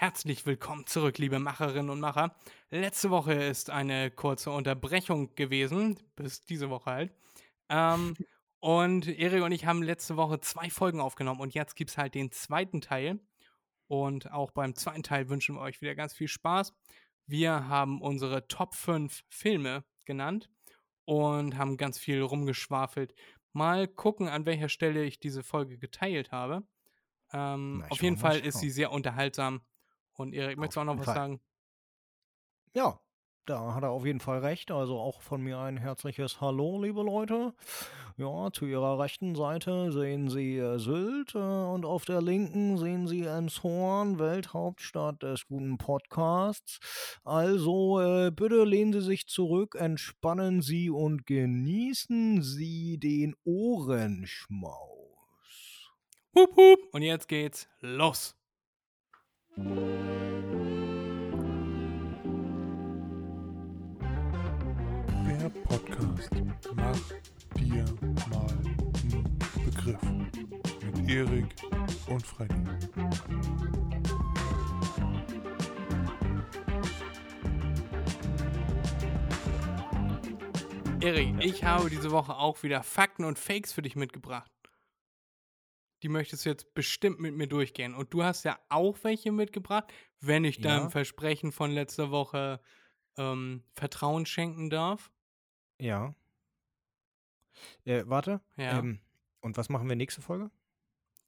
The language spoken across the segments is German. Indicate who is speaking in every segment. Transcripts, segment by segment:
Speaker 1: Herzlich willkommen zurück, liebe Macherinnen und Macher. Letzte Woche ist eine kurze Unterbrechung gewesen, bis diese Woche halt. Ähm, und Erik und ich haben letzte Woche zwei Folgen aufgenommen und jetzt gibt es halt den zweiten Teil. Und auch beim zweiten Teil wünschen wir euch wieder ganz viel Spaß. Wir haben unsere Top 5 Filme genannt und haben ganz viel rumgeschwafelt. Mal gucken, an welcher Stelle ich diese Folge geteilt habe. Ähm,
Speaker 2: Na,
Speaker 1: auf jeden Fall ist sie sehr unterhaltsam. Und Erik, möchtest du auch noch was
Speaker 2: Fall.
Speaker 1: sagen?
Speaker 2: Ja, da hat er auf jeden Fall recht. Also auch von mir ein herzliches Hallo, liebe Leute. Ja, zu Ihrer rechten Seite sehen Sie äh, Sylt äh, und auf der linken sehen Sie Emshorn, Welthauptstadt des guten Podcasts. Also äh, bitte lehnen Sie sich zurück, entspannen Sie und genießen Sie den Ohrenschmaus.
Speaker 1: Hup, hup. Und jetzt geht's los.
Speaker 3: Der Podcast Mach dir mal einen Begriff mit Erik und Freddy.
Speaker 1: Erik, ich habe diese Woche auch wieder Fakten und Fakes für dich mitgebracht. Die möchtest du jetzt bestimmt mit mir durchgehen. Und du hast ja auch welche mitgebracht, wenn ich deinem
Speaker 2: Ja.
Speaker 1: Versprechen von letzter Woche ähm, Vertrauen schenken darf.
Speaker 2: Ja. Äh, warte.
Speaker 1: Ja.
Speaker 2: Ähm, und was machen wir nächste Folge?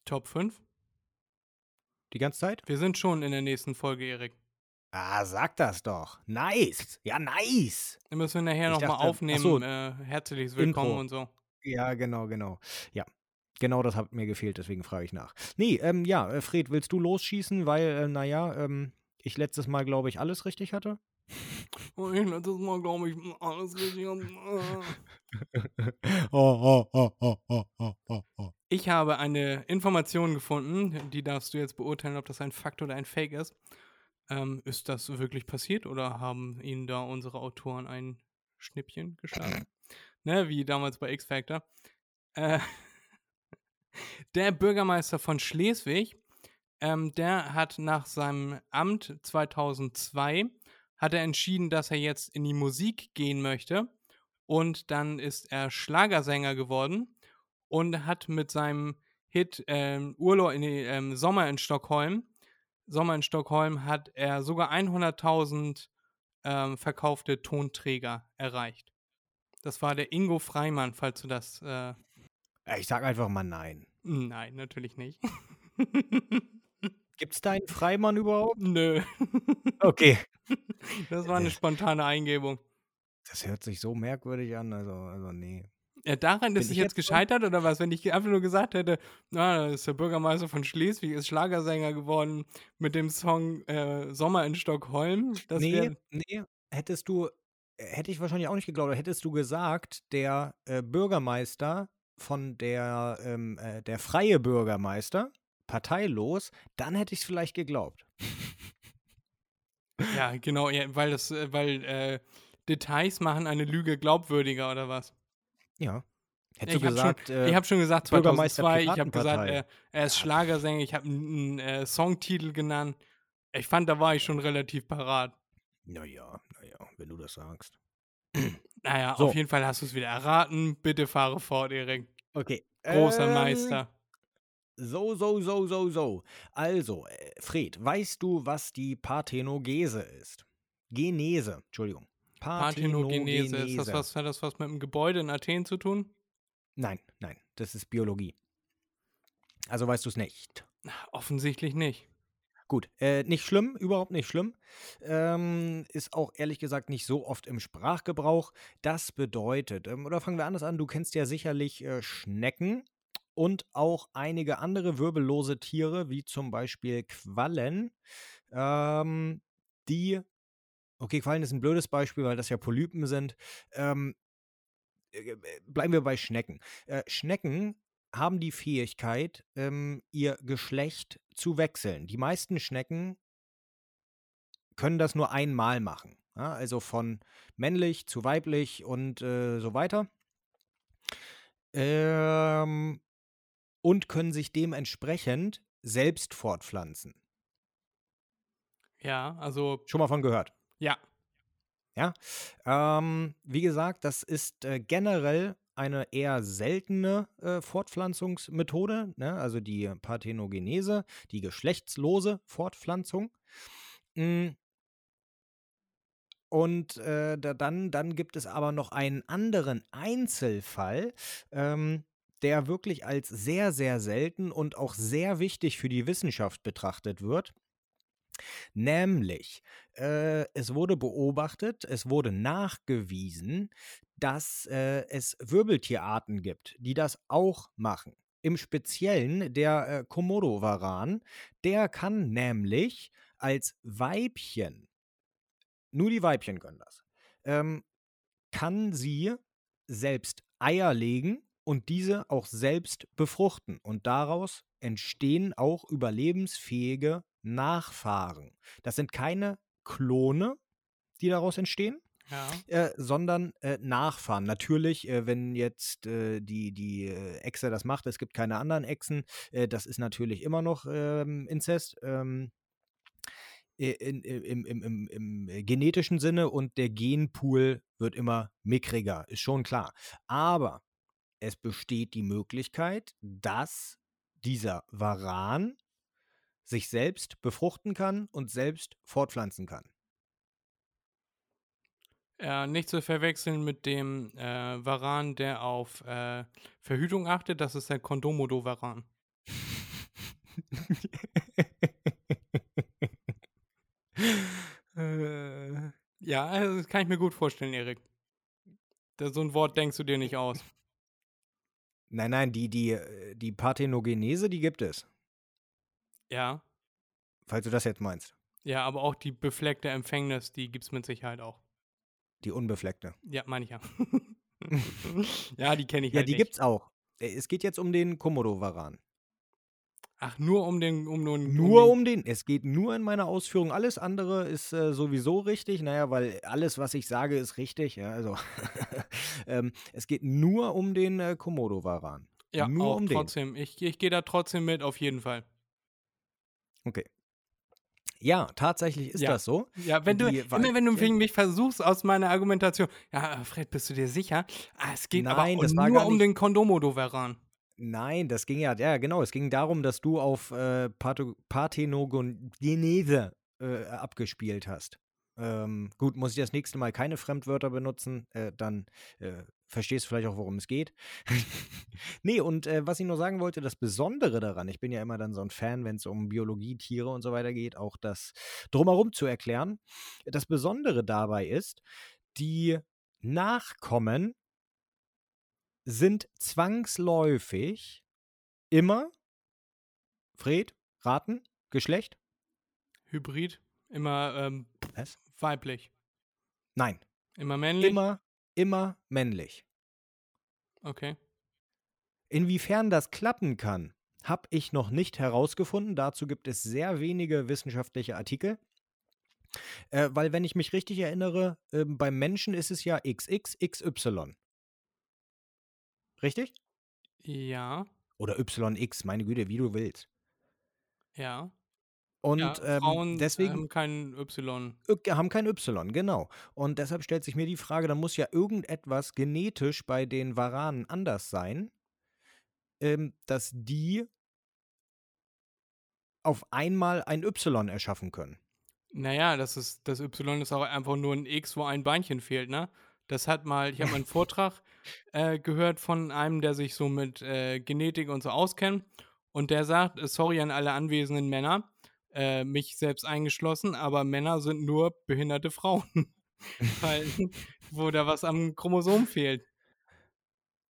Speaker 1: Top 5.
Speaker 2: Die ganze Zeit?
Speaker 1: Wir sind schon in der nächsten Folge, Erik.
Speaker 2: Ah, sag das doch. Nice. Ja, nice.
Speaker 1: Dann müssen wir nachher nochmal aufnehmen.
Speaker 2: so,
Speaker 1: äh, herzliches Willkommen
Speaker 2: Intro.
Speaker 1: und so.
Speaker 2: Ja, genau, genau. Ja. Genau das hat mir gefehlt, deswegen frage ich nach. Nee, ähm, ja, äh, Fred, willst du losschießen? Weil, äh, naja, ähm, ich letztes Mal, glaube ich, alles richtig hatte.
Speaker 1: Oh, ich letztes Mal, glaube ich, alles richtig.
Speaker 2: oh, oh, oh, oh, oh, oh, oh, oh.
Speaker 1: Ich habe eine Information gefunden, die darfst du jetzt beurteilen, ob das ein Fakt oder ein Fake ist. Ähm, ist das wirklich passiert oder haben ihnen da unsere Autoren ein Schnippchen geschlagen? ne, wie damals bei X Factor. Äh, der Bürgermeister von Schleswig, ähm, der hat nach seinem Amt 2002 hat er entschieden, dass er jetzt in die Musik gehen möchte. Und dann ist er Schlagersänger geworden und hat mit seinem Hit ähm, Urlaub in die, ähm, Sommer in Stockholm, Sommer in Stockholm hat er sogar 100.000 ähm, verkaufte Tonträger erreicht. Das war der Ingo Freimann, falls du das. Äh,
Speaker 2: Ich sag einfach mal nein.
Speaker 1: Nein, natürlich nicht.
Speaker 2: Gibt's da einen Freimann überhaupt?
Speaker 1: Nö.
Speaker 2: Okay.
Speaker 1: Das war eine spontane Eingebung.
Speaker 2: Das hört sich so merkwürdig an, also, also nee.
Speaker 1: Ja, daran ist es
Speaker 2: ich
Speaker 1: jetzt gescheitert oder was? Wenn ich einfach nur gesagt hätte, na, ist der Bürgermeister von Schleswig, ist Schlagersänger geworden mit dem Song äh, Sommer in Stockholm. Das
Speaker 2: nee, nee, hättest du, äh, hätte ich wahrscheinlich auch nicht geglaubt, hättest du gesagt, der äh, Bürgermeister von der, ähm, äh, der freie Bürgermeister, parteilos, dann hätte ich es vielleicht geglaubt.
Speaker 1: ja, genau, ja, weil das, äh, weil äh, Details machen eine Lüge glaubwürdiger oder was?
Speaker 2: Ja. Hättest
Speaker 1: ich
Speaker 2: du
Speaker 1: habe
Speaker 2: gesagt,
Speaker 1: schon,
Speaker 2: äh,
Speaker 1: ich hab schon gesagt
Speaker 2: Bürgermeister
Speaker 1: 2002, ich habe gesagt, er, er ist Schlagersänger, ich habe einen äh, Songtitel genannt. Ich fand, da war ich schon relativ parat.
Speaker 2: naja, naja, wenn du das sagst.
Speaker 1: Naja,
Speaker 2: So.
Speaker 1: auf jeden Fall hast du es wieder erraten. Bitte fahre fort, Erik.
Speaker 2: Okay.
Speaker 1: Großer
Speaker 2: ähm,
Speaker 1: Meister.
Speaker 2: So, so, so, so, so. Also, äh, Fred, weißt du, was die Parthenogese ist? Genese, Entschuldigung.
Speaker 1: Parthenogenese. Ist das was, hat das was mit dem Gebäude in Athen zu tun?
Speaker 2: Nein, nein, das ist Biologie. Also weißt du es nicht.
Speaker 1: Offensichtlich nicht.
Speaker 2: Gut, äh, nicht schlimm, überhaupt nicht schlimm. Ähm, ist auch ehrlich gesagt nicht so oft im Sprachgebrauch. Das bedeutet, ähm, oder fangen wir anders an, du kennst ja sicherlich äh, Schnecken und auch einige andere wirbellose Tiere, wie zum Beispiel Quallen, ähm, die, okay, Quallen ist ein blödes Beispiel, weil das ja Polypen sind. Ähm, äh, bleiben wir bei Schnecken. Äh, Schnecken haben die Fähigkeit, ähm, ihr Geschlecht zu wechseln. Die meisten Schnecken können das nur einmal machen. Ja, also von männlich zu weiblich und äh, so weiter. Ähm, und können sich dementsprechend selbst fortpflanzen.
Speaker 1: Ja, also,
Speaker 2: Schon mal von gehört.
Speaker 1: ja.
Speaker 2: Ja, ähm, wie gesagt, das ist äh, generell eine eher seltene äh, Fortpflanzungsmethode, ne? also die Parthenogenese, die geschlechtslose Fortpflanzung. Mm. Und äh, da, dann, dann gibt es aber noch einen anderen Einzelfall, ähm, der wirklich als sehr, sehr selten und auch sehr wichtig für die Wissenschaft betrachtet wird. Nämlich, äh, es wurde beobachtet, es wurde nachgewiesen, dass äh, es Wirbeltierarten gibt, die das auch machen. Im Speziellen der äh, Komodo-Varan, der kann nämlich als Weibchen, nur die Weibchen können das, ähm, kann sie selbst Eier legen und diese auch selbst befruchten. Und daraus entstehen auch überlebensfähige Nachfahren. Das sind keine Klone, die daraus entstehen,
Speaker 1: Ja.
Speaker 2: äh, sondern äh, Nachfahren. Natürlich, äh, wenn jetzt äh, die, die äh, Echse das macht, es gibt keine anderen Echsen, äh, das ist natürlich immer noch ähm, Inzest. Ähm, in, im, im, im, im genetischen Sinne und der Genpool wird immer mickriger, ist schon klar. Aber es besteht die Möglichkeit, dass dieser Varan sich selbst befruchten kann und selbst fortpflanzen kann.
Speaker 1: Äh, nicht zu verwechseln mit dem äh, Varan, der auf äh, Verhütung achtet. Das ist der Kondomodo-Varan.
Speaker 2: äh,
Speaker 1: Ja, also das kann ich mir gut vorstellen, Erik. So ein Wort denkst du dir nicht aus.
Speaker 2: Nein, nein, die, die, äh, die Parthenogenese, die gibt es.
Speaker 1: Ja.
Speaker 2: Falls du das jetzt meinst.
Speaker 1: Ja, aber auch die befleckte Empfängnis, die gibt es mit Sicherheit auch.
Speaker 2: Die unbefleckte.
Speaker 1: Ja, meine ich ja. ja, die kenne ich
Speaker 2: Ja,
Speaker 1: halt
Speaker 2: die
Speaker 1: nicht.
Speaker 2: gibt's auch. Äh, Es geht jetzt um den Komodo-Varan.
Speaker 1: Ach, nur um den, um nur,
Speaker 2: Nur
Speaker 1: den,
Speaker 2: um den. Es geht nur in meiner Ausführung. Alles andere ist äh, sowieso richtig. Naja, weil alles, was ich sage, ist richtig. Ja, also ähm, es geht nur um den äh, Komodo-Varan.
Speaker 1: Ja,
Speaker 2: nur
Speaker 1: auch
Speaker 2: um den.
Speaker 1: trotzdem. Ich, ich gehe da trotzdem mit, auf jeden Fall.
Speaker 2: Okay. Ja, tatsächlich ist
Speaker 1: Ja.
Speaker 2: das so.
Speaker 1: Ja, wenn du,
Speaker 2: Die
Speaker 1: immer wenn du
Speaker 2: Weibchen-
Speaker 1: mich versuchst aus meiner Argumentation, ja, Fred, bist du dir sicher? Ah, es geht
Speaker 2: Nein,
Speaker 1: aber
Speaker 2: das
Speaker 1: nur um den Kondomodo-Varan.
Speaker 2: Nein, das ging ja, ja genau, es ging darum, dass du auf äh, Parthenogenese äh, abgespielt hast. Ähm, gut, muss ich das nächste Mal keine Fremdwörter benutzen, äh, dann äh, verstehst du vielleicht auch, worum es geht. nee, und äh, was ich nur sagen wollte, das Besondere daran, ich bin ja immer dann so ein Fan, wenn es um Biologie, Tiere und so weiter geht, auch das drumherum zu erklären. Das Besondere dabei ist, die Nachkommen sind zwangsläufig immer, Fred, raten, Geschlecht?
Speaker 1: Hybrid, immer ähm,
Speaker 2: Was?
Speaker 1: weiblich.
Speaker 2: Nein,
Speaker 1: Immer männlich?
Speaker 2: immer, immer männlich.
Speaker 1: Okay.
Speaker 2: Inwiefern das klappen kann, habe ich noch nicht herausgefunden. Dazu gibt es sehr wenige wissenschaftliche Artikel. Äh, weil, wenn ich mich richtig erinnere, ähm, beim Menschen ist es ja XXXY. Richtig?
Speaker 1: Ja,
Speaker 2: Oder YX, meine Güte, wie du willst.
Speaker 1: ja.
Speaker 2: Und
Speaker 1: ja
Speaker 2: ähm,
Speaker 1: Frauen
Speaker 2: deswegen.
Speaker 1: haben kein Y.
Speaker 2: Haben kein Y, genau. Und deshalb stellt sich mir die Frage, da muss ja irgendetwas genetisch bei den Varanen anders sein, ähm, dass die auf einmal ein Y erschaffen können.
Speaker 1: Naja, das ist, das Y ist auch einfach nur ein X, wo ein Beinchen fehlt, ne? Das hat mal, ich habe mal einen Vortrag äh, gehört von einem, der sich so mit äh, Genetik und so auskennt. Und der sagt, äh, sorry an alle anwesenden Männer, äh, mich selbst eingeschlossen, aber Männer sind nur behinderte Frauen. Weil, wo da was am Chromosom fehlt.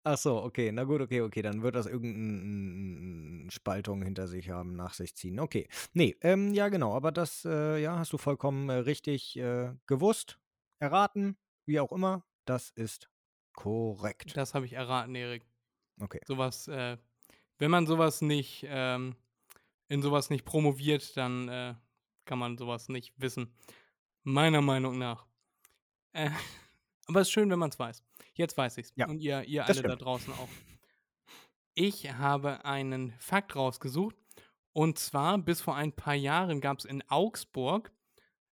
Speaker 2: Ach so, okay, na gut, okay, okay, dann wird das irgendeine Spaltung hinter sich haben, nach sich ziehen. Okay, nee, ähm, ja genau, aber das, äh, ja, hast du vollkommen äh, richtig äh, gewusst, erraten, wie auch immer, das ist korrekt.
Speaker 1: Das habe ich erraten, Erik.
Speaker 2: Okay.
Speaker 1: Sowas, äh, wenn man sowas nicht, ähm, in sowas nicht promoviert, dann äh, kann man sowas nicht wissen. Meiner Meinung nach. Äh, aber es ist schön, wenn man es weiß. Jetzt weiß ich's.
Speaker 2: Ja,
Speaker 1: Und ihr, ihr alle da
Speaker 2: stimmt.
Speaker 1: draußen auch. Ich habe einen Fakt rausgesucht. Und zwar, bis vor ein paar Jahren gab es in Augsburg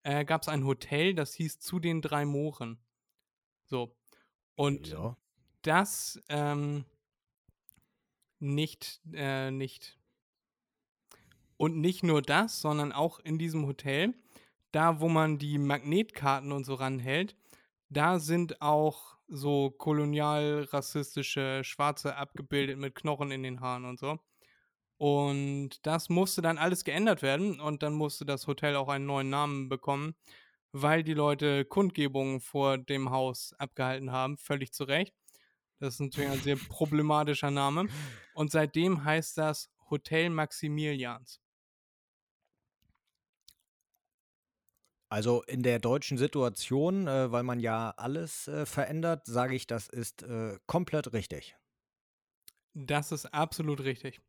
Speaker 1: äh, gab es ein Hotel, das hieß Zu den drei Mooren. So. Und
Speaker 2: Ja.
Speaker 1: das ähm, nicht, äh, nicht. Und nicht nur das, sondern auch in diesem Hotel, da wo man die Magnetkarten und so ranhält, da sind auch so kolonial-rassistische Schwarze abgebildet mit Knochen in den Haaren und so. Und das musste dann alles geändert werden und dann musste das Hotel auch einen neuen Namen bekommen, weil die Leute Kundgebungen vor dem Haus abgehalten haben, völlig zu Recht. Das ist natürlich ein sehr problematischer Name. Und seitdem heißt das Hotel Maximilians.
Speaker 2: Also in der deutschen Situation, äh, weil man ja alles äh, verändert, sage ich, das ist äh, komplett richtig.
Speaker 1: Das ist absolut richtig.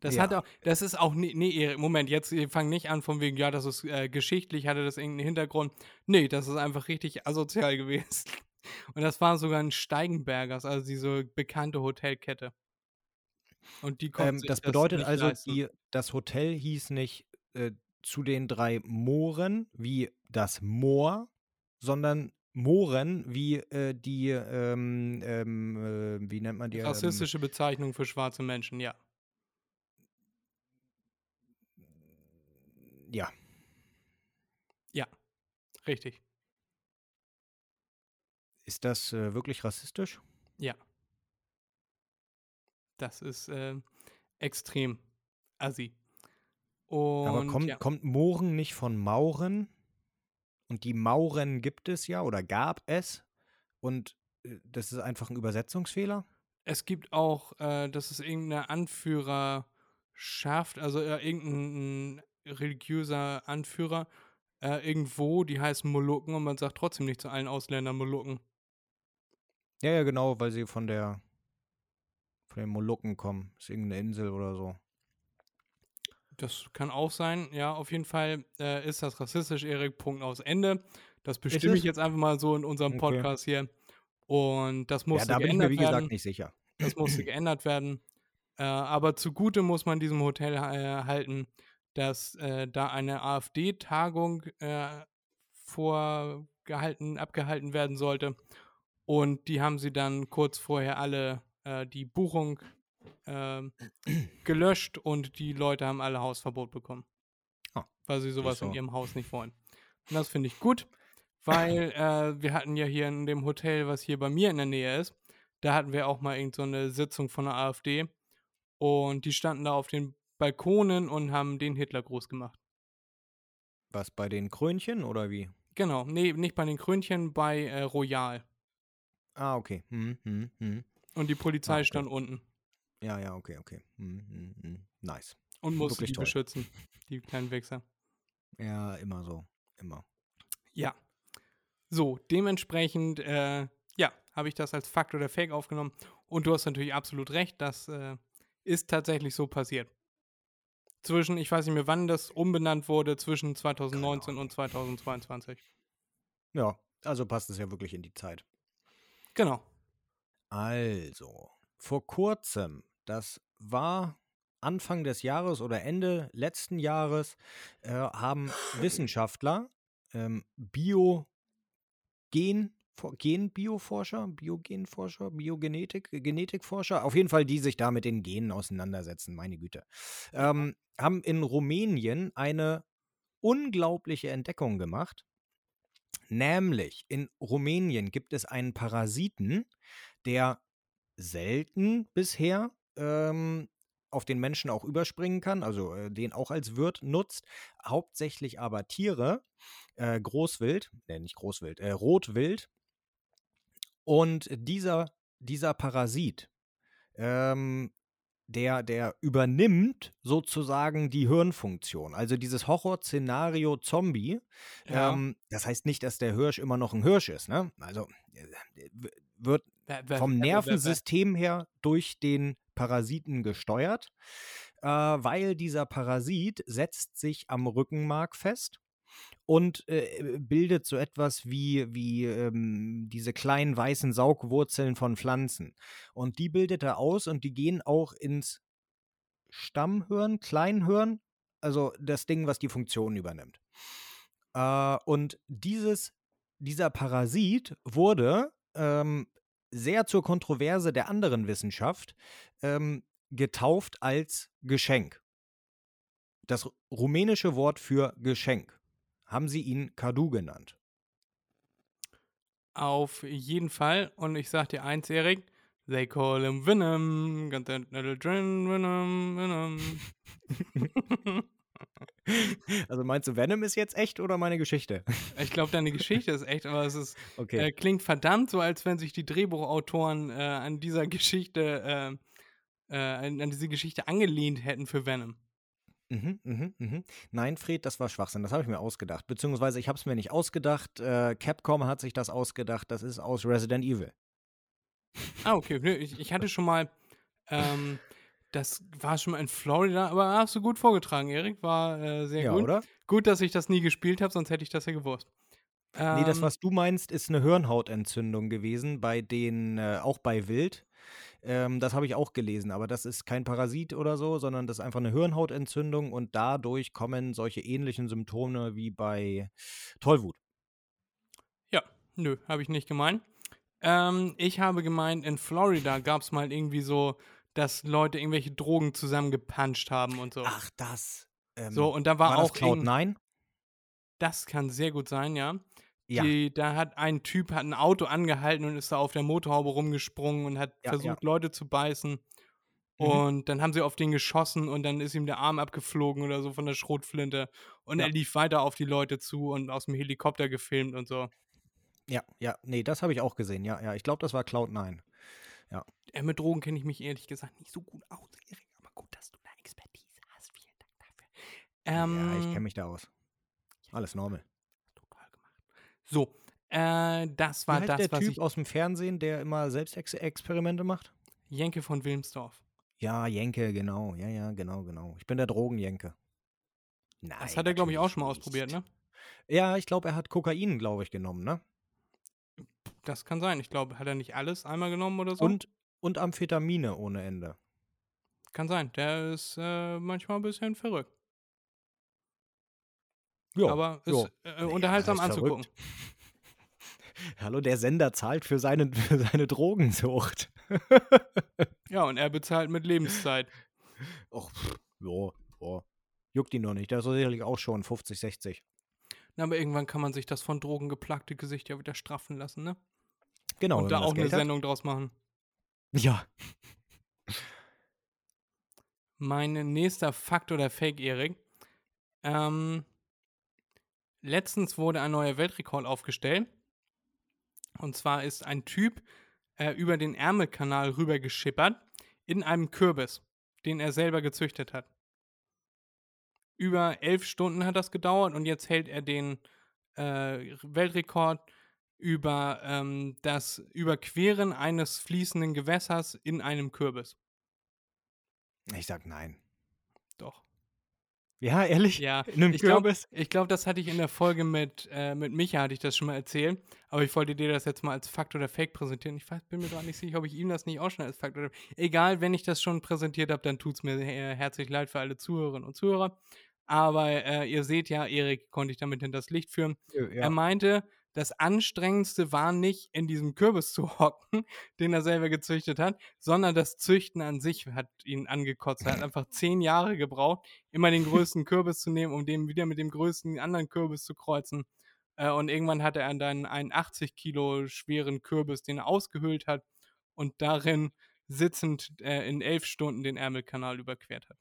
Speaker 1: Das
Speaker 2: Ja.
Speaker 1: hat auch, das ist auch, nee, Moment, jetzt fang nicht an von wegen, ja, das ist äh, geschichtlich, hatte das irgendeinen Hintergrund. Nee, das ist einfach richtig asozial gewesen. Und das war sogar ein Steigenbergers, also diese bekannte Hotelkette. Und die
Speaker 2: Ähm, das bedeutet also, die, das Hotel hieß nicht äh, zu den drei Mooren wie das Moor, sondern Mooren wie äh, die, ähm, ähm, äh, wie nennt man die? Ähm,
Speaker 1: Rassistische Bezeichnung für schwarze Menschen, ja.
Speaker 2: Ja,
Speaker 1: Ja, richtig.
Speaker 2: ist das äh, wirklich rassistisch?
Speaker 1: Ja. Das ist äh, extrem assi. Und
Speaker 2: Aber kommt,
Speaker 1: ja,
Speaker 2: kommt Mohren nicht von Mauren? Und die Mauren gibt es ja oder gab es. Und äh, das ist einfach ein Übersetzungsfehler?
Speaker 1: es gibt auch, äh, dass es irgendeine Anführerschaft, also äh, irgendein religiöser Anführer äh, irgendwo, die heißen Molukken und man sagt trotzdem nicht zu allen Ausländern Molukken.
Speaker 2: Ja, ja, genau, weil sie von der von den Molukken kommen. Ist irgendeine Insel oder so.
Speaker 1: Das kann auch sein. Ja, auf jeden Fall äh, ist das rassistisch, Erik. Punkt aus Ende. Das bestimme ich jetzt einfach mal so in unserem
Speaker 2: Okay.
Speaker 1: Podcast hier. Und das
Speaker 2: Ja,
Speaker 1: musste
Speaker 2: da bin ich mir
Speaker 1: geändert
Speaker 2: wie
Speaker 1: werden.
Speaker 2: gesagt nicht sicher.
Speaker 1: Das musste geändert werden. Äh, aber zugute muss man diesem Hotel äh, halten, dass äh, da eine AfD-Tagung äh, vorgehalten, abgehalten werden sollte. Und die haben sie dann kurz vorher alle äh, die Buchung ähm, gelöscht und die Leute haben alle Hausverbot bekommen.
Speaker 2: Ah,
Speaker 1: weil sie sowas in
Speaker 2: so.
Speaker 1: ihrem Haus nicht wollen. Und das finde ich gut, weil äh, wir hatten ja hier in dem Hotel, was hier bei mir in der Nähe ist, da hatten wir auch mal irgend so eine Sitzung von der AfD und die standen da auf den Balkonen und haben den Hitlergruß gemacht.
Speaker 2: Was bei den Krönchen oder wie?
Speaker 1: Genau, nee, nicht bei den Krönchen, bei äh, Royal.
Speaker 2: Ah, okay. Hm, hm, hm.
Speaker 1: Und die Polizei
Speaker 2: okay.
Speaker 1: stand unten
Speaker 2: Ja, ja, okay, okay. Hm, hm, hm. Nice.
Speaker 1: und musste die
Speaker 2: toll.
Speaker 1: beschützen, die kleinen Wichser.
Speaker 2: Ja, immer so. Immer.
Speaker 1: Ja. So, dementsprechend, äh, ja, habe ich das als Fakt oder Fake aufgenommen. Und du hast natürlich absolut recht, das äh, ist tatsächlich so passiert. Zwischen, ich weiß nicht mehr, wann das umbenannt wurde, zwischen 2019 und 2022.
Speaker 2: Ja, also passt es ja wirklich in die Zeit.
Speaker 1: Genau.
Speaker 2: Also, vor kurzem, das war Anfang des Jahres oder Ende letzten Jahres, äh, haben Wissenschaftler ähm, Bio Gen Gen-Bioforscher, Biogenforscher, Biogenetik, Genetikforscher, auf jeden Fall die sich da mit den Genen auseinandersetzen, meine Güte, ähm, haben in Rumänien eine unglaubliche Entdeckung gemacht. Nämlich in Rumänien gibt es einen Parasiten, der selten bisher ähm, auf den Menschen auch überspringen kann, also äh, den auch als Wirt nutzt, hauptsächlich aber Tiere, äh, Großwild, äh, nicht Großwild, äh, Rotwild. Und dieser, dieser Parasit, ähm, der, der übernimmt sozusagen die Hirnfunktion. Also dieses Horrorszenario Zombie.
Speaker 1: Ja.
Speaker 2: Ähm, das heißt nicht, dass der Hirsch immer noch ein Hirsch ist. Ne? Also äh, w- wird vom Nervensystem her durch den Parasiten gesteuert, äh, weil dieser Parasit setzt sich am Rückenmark fest und äh, bildet so etwas wie, wie ähm, diese kleinen weißen Saugwurzeln von Pflanzen. Und die bildet er aus und die gehen auch ins Stammhirn, Kleinhirn, also das Ding, was die Funktion übernimmt. Äh, und dieses, dieser Parasit wurde ähm, sehr zur Kontroverse der anderen Wissenschaft ähm, getauft als Geschenk. Das rumänische Wort für Geschenk haben sie ihn Kadu genannt.
Speaker 1: Auf jeden Fall. Und ich sag dir eins, Erik. They call him Venom. Got that little drin, Venom, Venom.
Speaker 2: Also meinst du, Venom ist jetzt echt oder meine Geschichte?
Speaker 1: Ich glaube, deine Geschichte ist echt, aber es ist,
Speaker 2: Okay.
Speaker 1: äh, klingt verdammt so, als wenn sich die Drehbuchautoren äh, an dieser Geschichte, äh, äh, an, an diese Geschichte angelehnt hätten für Venom.
Speaker 2: Mhm, mhm, mhm. Nein, Fred, das war Schwachsinn. Das habe ich mir ausgedacht. Beziehungsweise ich habe es mir nicht ausgedacht. Äh, Capcom hat sich das ausgedacht. Das ist aus Resident Evil.
Speaker 1: Ah, okay. Nö, Ich, ich hatte schon mal, ähm, das war schon mal in Florida, aber hast du gut vorgetragen, Erik. War äh, sehr
Speaker 2: Ja,
Speaker 1: gut.
Speaker 2: oder?
Speaker 1: Gut, dass ich das nie gespielt habe, sonst hätte ich das ja gewusst.
Speaker 2: Nee, das,
Speaker 1: Ähm,
Speaker 2: was du meinst, ist eine Hirnhautentzündung gewesen, bei den, äh, auch bei Wild. Ähm, das habe ich auch gelesen, aber das ist kein Parasit oder so, sondern das ist einfach eine Hirnhautentzündung und dadurch kommen solche ähnlichen Symptome wie bei Tollwut.
Speaker 1: Ja, nö, habe ich nicht gemeint. Ähm, ich habe gemeint, in Florida gab es mal irgendwie so, dass Leute irgendwelche Drogen zusammengepanscht haben und so.
Speaker 2: Ach, das. Ähm,
Speaker 1: so, und da war,
Speaker 2: war
Speaker 1: auch
Speaker 2: das
Speaker 1: irgend-
Speaker 2: Cloud9?
Speaker 1: Das kann sehr gut sein, ja.
Speaker 2: Ja.
Speaker 1: Die, da hat ein Typ hat ein Auto angehalten und ist da auf der Motorhaube rumgesprungen und hat
Speaker 2: Ja,
Speaker 1: versucht,
Speaker 2: ja.
Speaker 1: Leute zu beißen.
Speaker 2: Mhm.
Speaker 1: Und dann haben sie auf den geschossen und dann ist ihm der Arm abgeflogen oder so von der Schrotflinte. Und
Speaker 2: Ja.
Speaker 1: er lief weiter auf die Leute zu und aus dem Helikopter gefilmt und so.
Speaker 2: Ja, ja, nee, das habe ich auch gesehen. Ja, ja, ich glaube, das war Cloud9.
Speaker 1: Äh, mit Drogen kenne ich mich ehrlich gesagt nicht so gut aus, Erik. Aber gut, dass du da Expertise hast. Vielen Dank dafür. Ähm,
Speaker 2: ja, ich kenne mich da aus. Alles normal.
Speaker 1: So, äh, das war
Speaker 2: Wie heißt
Speaker 1: das,
Speaker 2: der
Speaker 1: was
Speaker 2: Typ
Speaker 1: ich.
Speaker 2: aus dem Fernsehen, der immer Selbstexperimente macht?
Speaker 1: Jenke von Wilmsdorf.
Speaker 2: Ja, Jenke, genau. Ja, ja, genau, genau. Ich bin der Drogenjenke. Nein,
Speaker 1: Das hat er, glaube ich, auch schon mal ausprobiert, ne?
Speaker 2: Ja, ich glaube, er hat Kokain, glaube ich, genommen, ne?
Speaker 1: Das kann sein. Ich glaube, hat er nicht alles einmal genommen oder so?
Speaker 2: Und, und Amphetamine ohne Ende.
Speaker 1: Kann sein. Der ist äh, manchmal ein bisschen verrückt.
Speaker 2: Ja,
Speaker 1: aber
Speaker 2: ja.
Speaker 1: ist äh, unterhaltsam
Speaker 2: was heißt
Speaker 1: anzugucken.
Speaker 2: Hallo, der Sender zahlt für seine, für seine Drogensucht.
Speaker 1: Ja, und er bezahlt mit Lebenszeit.
Speaker 2: Och, ja, ja. Juckt ihn noch nicht. Der ist sicherlich auch schon 50, 60.
Speaker 1: Na, aber irgendwann kann man sich das von Drogen geplagte Gesicht ja wieder straffen lassen, ne?
Speaker 2: Genau.
Speaker 1: und da
Speaker 2: das
Speaker 1: auch eine
Speaker 2: Geld hat.
Speaker 1: Sendung draus machen.
Speaker 2: Ja.
Speaker 1: Mein nächster Fakt oder Fake, Erik. Ähm, letztens wurde ein neuer Weltrekord aufgestellt. Und zwar ist ein Typ äh, über den Ärmelkanal rübergeschippert in einem Kürbis, den er selber gezüchtet hat. Über elf Stunden hat das gedauert und jetzt hält er den äh, Weltrekord über ähm, das Überqueren eines fließenden Gewässers in einem Kürbis.
Speaker 2: Ich sag nein.
Speaker 1: Doch.
Speaker 2: Ja, ehrlich?
Speaker 1: Ja,
Speaker 2: In einem
Speaker 1: ich glaube, glaub, das hatte ich in der Folge mit, äh, mit Micha, hatte ich das schon mal erzählt. Aber ich wollte dir das jetzt mal als Fakt oder Fake präsentieren. Ich weiß, bin mir gerade nicht sicher, ob ich ihm das nicht auch schon als Fakt oder. Egal, wenn ich das schon präsentiert habe, dann tut es mir äh, herzlich leid für alle Zuhörerinnen und Zuhörer. Aber äh, ihr seht ja, Erik konnte ich damit hinters Licht führen.
Speaker 2: Ja.
Speaker 1: Er meinte, das Anstrengendste war nicht, in diesem Kürbis zu hocken, den er selber gezüchtet hat, sondern das Züchten an sich hat ihn angekotzt. Er hat einfach zehn Jahre gebraucht, immer den größten Kürbis zu nehmen, um den wieder mit dem größten anderen Kürbis zu kreuzen. Äh, und irgendwann hatte er dann einen 80 Kilo schweren Kürbis, den er ausgehöhlt hat und darin sitzend äh, in elf Stunden den Ärmelkanal überquert hat.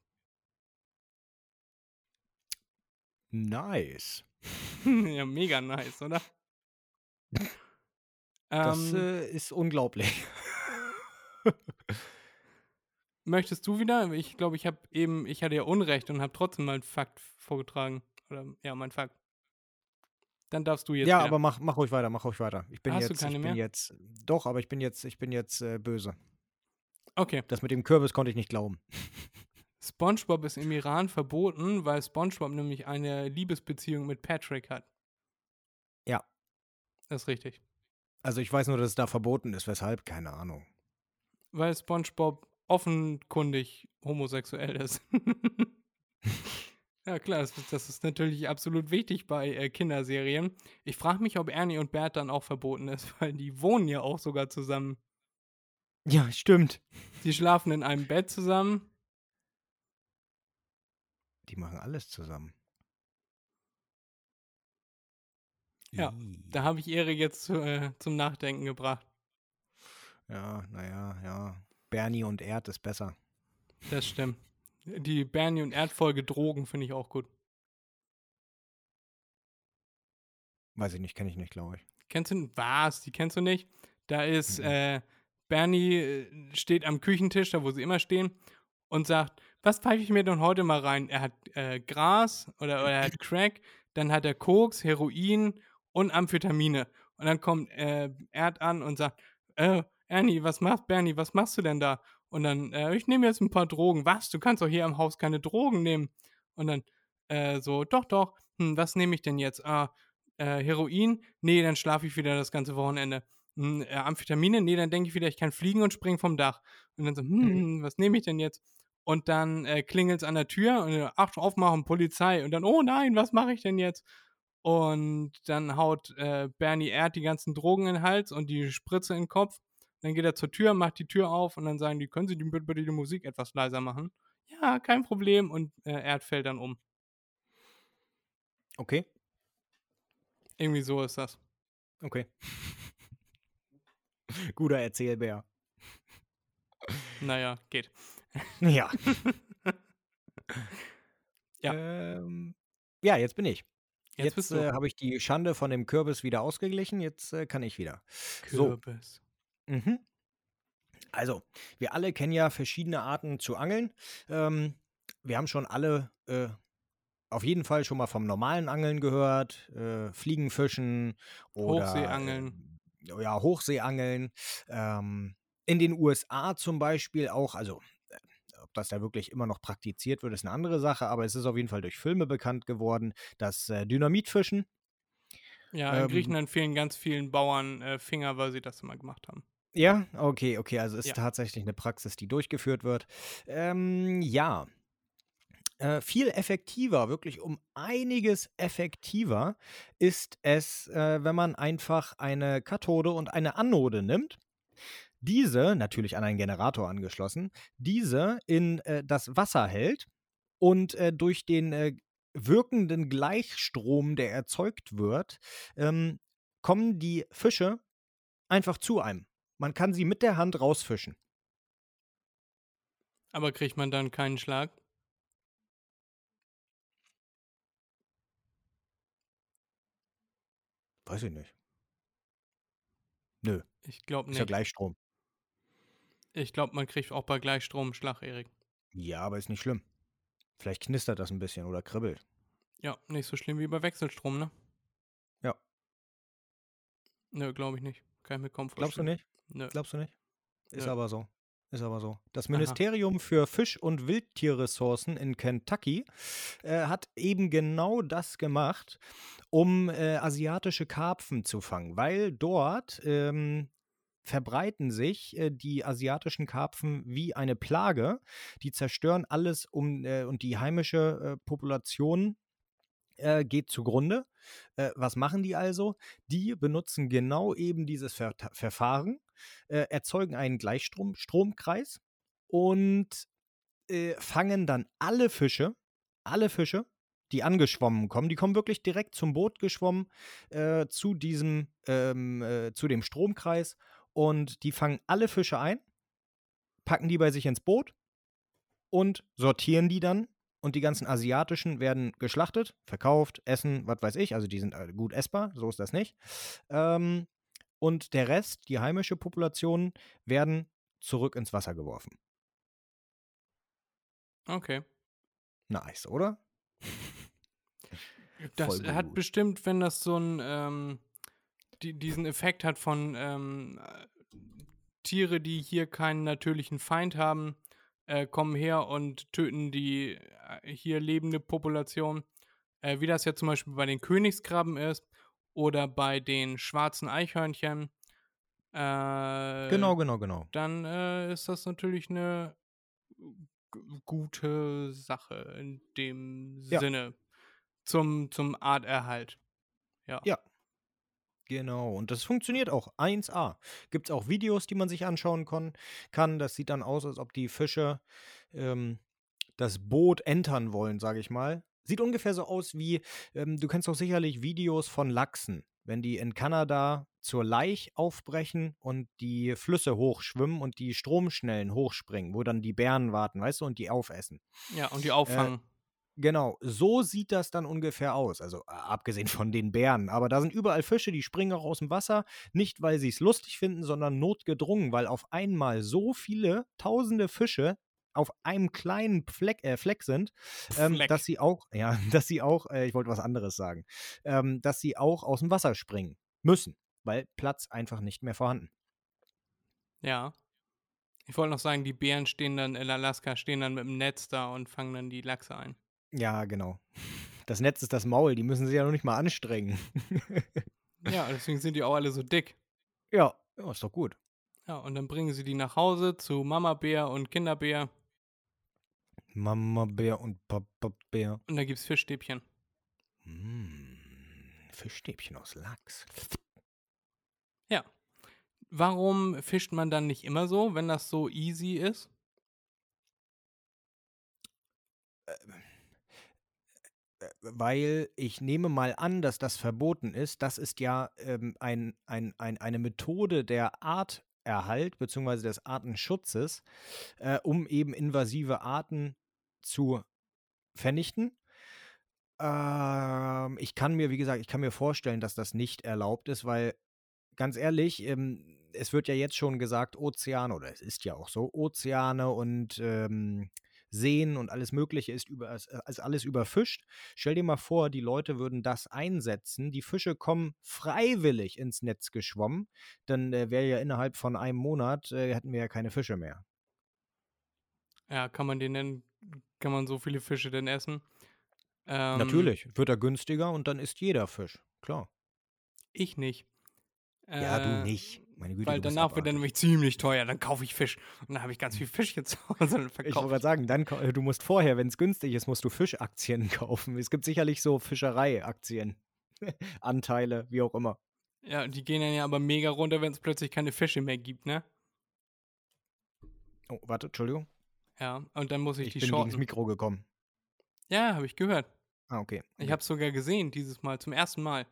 Speaker 2: Nice.
Speaker 1: ja, mega nice, oder?
Speaker 2: Das
Speaker 1: Ähm,
Speaker 2: äh, ist unglaublich.
Speaker 1: Möchtest du wieder? Ich glaube, ich habe eben, ich hatte ja Unrecht und habe trotzdem mal einen Fakt vorgetragen. Oder ja, mein Fakt. Dann darfst du jetzt.
Speaker 2: ja,
Speaker 1: wieder.
Speaker 2: aber mach, mach ruhig weiter, mach ruhig weiter. Ich bin
Speaker 1: Hast du
Speaker 2: jetzt, ich
Speaker 1: mehr?
Speaker 2: bin jetzt, doch, aber ich bin jetzt, ich bin jetzt äh, böse.
Speaker 1: Okay.
Speaker 2: Das mit dem Kürbis konnte ich nicht glauben.
Speaker 1: SpongeBob ist im Iran verboten, weil SpongeBob nämlich eine Liebesbeziehung mit Patrick hat.
Speaker 2: Ja.
Speaker 1: Das ist richtig.
Speaker 2: Also ich weiß nur, dass es da verboten ist. Weshalb? Keine Ahnung.
Speaker 1: Weil SpongeBob offenkundig homosexuell ist. Ja, klar, das, ist- das ist natürlich absolut wichtig bei äh, Kinderserien. Ich frage mich, ob Ernie und Bert dann auch verboten ist, weil die wohnen ja auch sogar zusammen.
Speaker 2: Ja, stimmt.
Speaker 1: Die schlafen in einem Bett zusammen.
Speaker 2: Die machen alles zusammen.
Speaker 1: Ja,
Speaker 2: Ih.
Speaker 1: Da habe ich Erik jetzt äh, zum Nachdenken gebracht.
Speaker 2: Ja, naja, ja. Bernie und Erd ist besser.
Speaker 1: Das stimmt. Die Bernie und Erdfolge Drogen finde ich auch gut.
Speaker 2: Weiß ich nicht, kenne ich nicht, glaube ich.
Speaker 1: Kennst du was? Die kennst du nicht? Da ist
Speaker 2: Mhm.
Speaker 1: äh, Bernie äh, steht am Küchentisch, da wo sie immer stehen, und sagt, was pfeife ich mir denn heute mal rein? Er hat äh, Gras oder, oder er hat Crack, dann hat er Koks, Heroin und Amphetamine. Und dann kommt äh, Erd an und sagt, äh, Ernie, was machst Bernie, was machst du denn da? Und dann, äh, ich nehme jetzt ein paar Drogen. Was? Du kannst doch hier im Haus keine Drogen nehmen. Und dann äh, so, doch, doch. Hm, was nehme ich denn jetzt? Ah, äh, Heroin? Nee, dann schlafe ich wieder das ganze Wochenende. Hm, äh, Amphetamine? Nee, dann denke ich wieder, ich kann fliegen und springen vom Dach. Und dann so, hm, was nehme ich denn jetzt? Und dann äh, klingelt es an der Tür und äh, ach, aufmachen, Polizei. Und dann, oh nein, was mache ich denn jetzt? Und dann haut äh, Bernie Erd die ganzen Drogen in den Hals und die Spritze in den Kopf. Dann geht er zur Tür, macht die Tür auf und dann sagen die, können Sie die, bitte die Musik etwas leiser machen? Ja, kein Problem. Und äh, Erd fällt dann um.
Speaker 2: Okay,
Speaker 1: Irgendwie so ist das.
Speaker 2: okay. Guter Erzählbär.
Speaker 1: Naja, geht.
Speaker 2: Ja.
Speaker 1: Ja.
Speaker 2: Ähm, ja, jetzt bin ich.
Speaker 1: Jetzt,
Speaker 2: Jetzt, äh, habe ich die Schande von dem Kürbis wieder ausgeglichen. Jetzt äh, kann ich wieder. so.
Speaker 1: Kürbis.
Speaker 2: Mhm. Also, wir alle kennen ja verschiedene Arten zu angeln. Ähm, wir haben schon alle äh, auf jeden Fall schon mal vom normalen Angeln gehört. Äh, Fliegenfischen oder
Speaker 1: Hochseeangeln.
Speaker 2: Äh, ja, Hochseeangeln. Ähm, in den USA zum Beispiel auch, also ob das da wirklich immer noch praktiziert wird, ist eine andere Sache, aber es ist auf jeden Fall durch Filme bekannt geworden, das äh, Dynamitfischen.
Speaker 1: Ja, in
Speaker 2: ähm,
Speaker 1: Griechenland fehlen ganz vielen Bauern äh, Finger, weil sie das immer gemacht haben.
Speaker 2: Ja, okay, okay. Also ist
Speaker 1: Ja.
Speaker 2: tatsächlich eine Praxis, die durchgeführt wird. Ähm, ja. Äh, viel effektiver, wirklich um einiges effektiver ist es, äh, wenn man einfach eine Kathode und eine Anode nimmt. Diese, natürlich an einen Generator angeschlossen, diese in äh, das Wasser hält und äh, durch den äh, wirkenden Gleichstrom, der erzeugt wird, ähm, kommen die Fische einfach zu einem. Man kann sie mit der Hand rausfischen.
Speaker 1: Aber kriegt man dann keinen Schlag?
Speaker 2: Weiß ich nicht. Nö,
Speaker 1: Ich glaube
Speaker 2: ist ja
Speaker 1: nicht.
Speaker 2: Gleichstrom.
Speaker 1: Ich glaube, man kriegt auch bei Gleichstrom einen Schlag, Erik.
Speaker 2: Ja, aber ist nicht schlimm. Vielleicht knistert das ein bisschen oder kribbelt.
Speaker 1: Ja, nicht so schlimm wie bei Wechselstrom, ne?
Speaker 2: Ja.
Speaker 1: Nö, glaube ich nicht. Kann ich mir kaum
Speaker 2: Glaubst du
Speaker 1: vorstellen.
Speaker 2: nicht?
Speaker 1: Nö.
Speaker 2: Glaubst du nicht? Ist
Speaker 1: Nö.
Speaker 2: aber so. Ist aber so. Das
Speaker 1: Aha.
Speaker 2: Ministerium für Fisch- und Wildtierressourcen in Kentucky äh, hat eben genau das gemacht, um äh, asiatische Karpfen zu fangen, weil dort ähm, verbreiten sich äh, die asiatischen Karpfen wie eine Plage. Die zerstören alles um äh, und die heimische äh, Population äh, geht zugrunde. Äh, was machen die also? Die benutzen genau eben dieses Ver Verfahren, äh, erzeugen einen Gleichstromkreis und fangen dann alle Fische, alle Fische, die angeschwommen kommen, die kommen wirklich direkt zum Boot geschwommen, zu diesem, ähm, äh, zu dem Stromkreis und die fangen alle Fische ein, packen die bei sich ins Boot und sortieren die dann und die ganzen asiatischen werden geschlachtet, verkauft, essen, was weiß ich. Also die sind äh, gut essbar, so ist das nicht. Ähm, und der Rest, die heimische Population, werden zurück ins Wasser geworfen.
Speaker 1: Okay.
Speaker 2: Nice, oder?
Speaker 1: Das hat bestimmt, wenn das so ein, ähm, die, diesen Effekt hat von ähm, äh, Tiere, die hier keinen natürlichen Feind haben, äh, kommen her und töten die äh, hier lebende Population. Äh, wie das ja zum Beispiel bei den Königskrabben ist oder bei den schwarzen Eichhörnchen. Äh,
Speaker 2: Genau, genau, genau.
Speaker 1: Dann äh, ist das natürlich eine gute Sache in dem
Speaker 2: Ja.
Speaker 1: Sinne. Zum, zum Arterhalt. Ja.
Speaker 2: Ja. Genau, und das funktioniert auch 1A. Gibt es auch Videos, die man sich anschauen kon kann. Das sieht dann aus, als ob die Fische ähm, das Boot entern wollen, sage ich mal. Sieht ungefähr so aus wie, ähm, du kennst doch sicherlich Videos von Lachsen, wenn die in Kanada zur Laich aufbrechen und die Flüsse hochschwimmen und die Stromschnellen hochspringen, wo dann die Bären warten, weißt du, und die aufessen.
Speaker 1: Ja, und die auffangen.
Speaker 2: Genau, so sieht das dann ungefähr aus. Also abgesehen von den Bären. Aber da sind überall Fische, die springen auch aus dem Wasser. Nicht, weil sie es lustig finden, sondern notgedrungen, weil auf einmal so viele tausende Fische auf einem kleinen Fleck, äh, Fleck sind, ähm,
Speaker 1: Fleck.
Speaker 2: dass sie auch, ja, dass sie auch, äh, ich wollte was anderes sagen, ähm, dass sie auch aus dem Wasser springen müssen, weil Platz einfach nicht mehr vorhanden.
Speaker 1: Ja. Ich wollte noch sagen, die Bären stehen dann in Alaska, stehen dann mit dem Netz da und fangen dann die Lachse ein.
Speaker 2: Ja, genau. Das Netz ist das Maul, die müssen sich ja noch nicht mal anstrengen.
Speaker 1: Ja, deswegen sind die auch alle so dick.
Speaker 2: ja, ja, ist doch gut.
Speaker 1: Ja, und dann bringen sie die nach Hause zu Mama Bär und Kinderbär
Speaker 2: Mama Bär und Papa Bär.
Speaker 1: und da gibt's Fischstäbchen.
Speaker 2: Mm, Fischstäbchen aus Lachs.
Speaker 1: Ja. Warum fischt man dann nicht immer so, wenn das so easy ist?
Speaker 2: Äh, Weil ich nehme mal an, dass das verboten ist. Das ist ja ähm, ein, ein, ein, eine Methode der Arterhalt bzw. des Artenschutzes, äh, um eben invasive Arten zu vernichten. Ähm, ich kann mir, wie gesagt, ich kann mir vorstellen, dass das nicht erlaubt ist, weil ganz ehrlich, ähm, es wird ja jetzt schon gesagt, Ozeane, oder es ist ja auch so, Ozeane und ähm, Seen und alles Mögliche ist, über, ist, ist alles überfischt. Stell dir mal vor, die Leute würden das einsetzen. Die Fische kommen freiwillig ins Netz geschwommen. Dann äh, wäre ja innerhalb von einem Monat, äh, hätten wir ja keine Fische mehr.
Speaker 1: Ja, kann man den denn, kann man so viele Fische denn essen? Ähm,
Speaker 2: Natürlich, wird er günstiger und dann isst jeder Fisch. Klar.
Speaker 1: Ich nicht.
Speaker 2: Ja,
Speaker 1: Äh,
Speaker 2: du nicht. Meine Güte,
Speaker 1: Weil danach wird er nämlich ziemlich teuer. Dann kaufe ich Fisch. Und dann habe ich ganz viel Fisch jetzt zu Hause und
Speaker 2: Ich wollte gerade sagen, dann, äh, du musst vorher, wenn es günstig ist, musst du Fischaktien kaufen. Es gibt sicherlich so Fischereiaktien, Anteile, wie auch immer.
Speaker 1: Ja, die gehen dann ja aber mega runter, wenn es plötzlich keine Fische mehr gibt, ne?
Speaker 2: Oh, warte, Entschuldigung.
Speaker 1: Ja, und dann muss ich,
Speaker 2: Ich
Speaker 1: die
Speaker 2: bin gegen
Speaker 1: shorten.
Speaker 2: Mikro gekommen.
Speaker 1: Ja, habe ich gehört.
Speaker 2: Ah, okay.
Speaker 1: Ich
Speaker 2: okay.
Speaker 1: habe es sogar gesehen, dieses Mal, zum ersten Mal.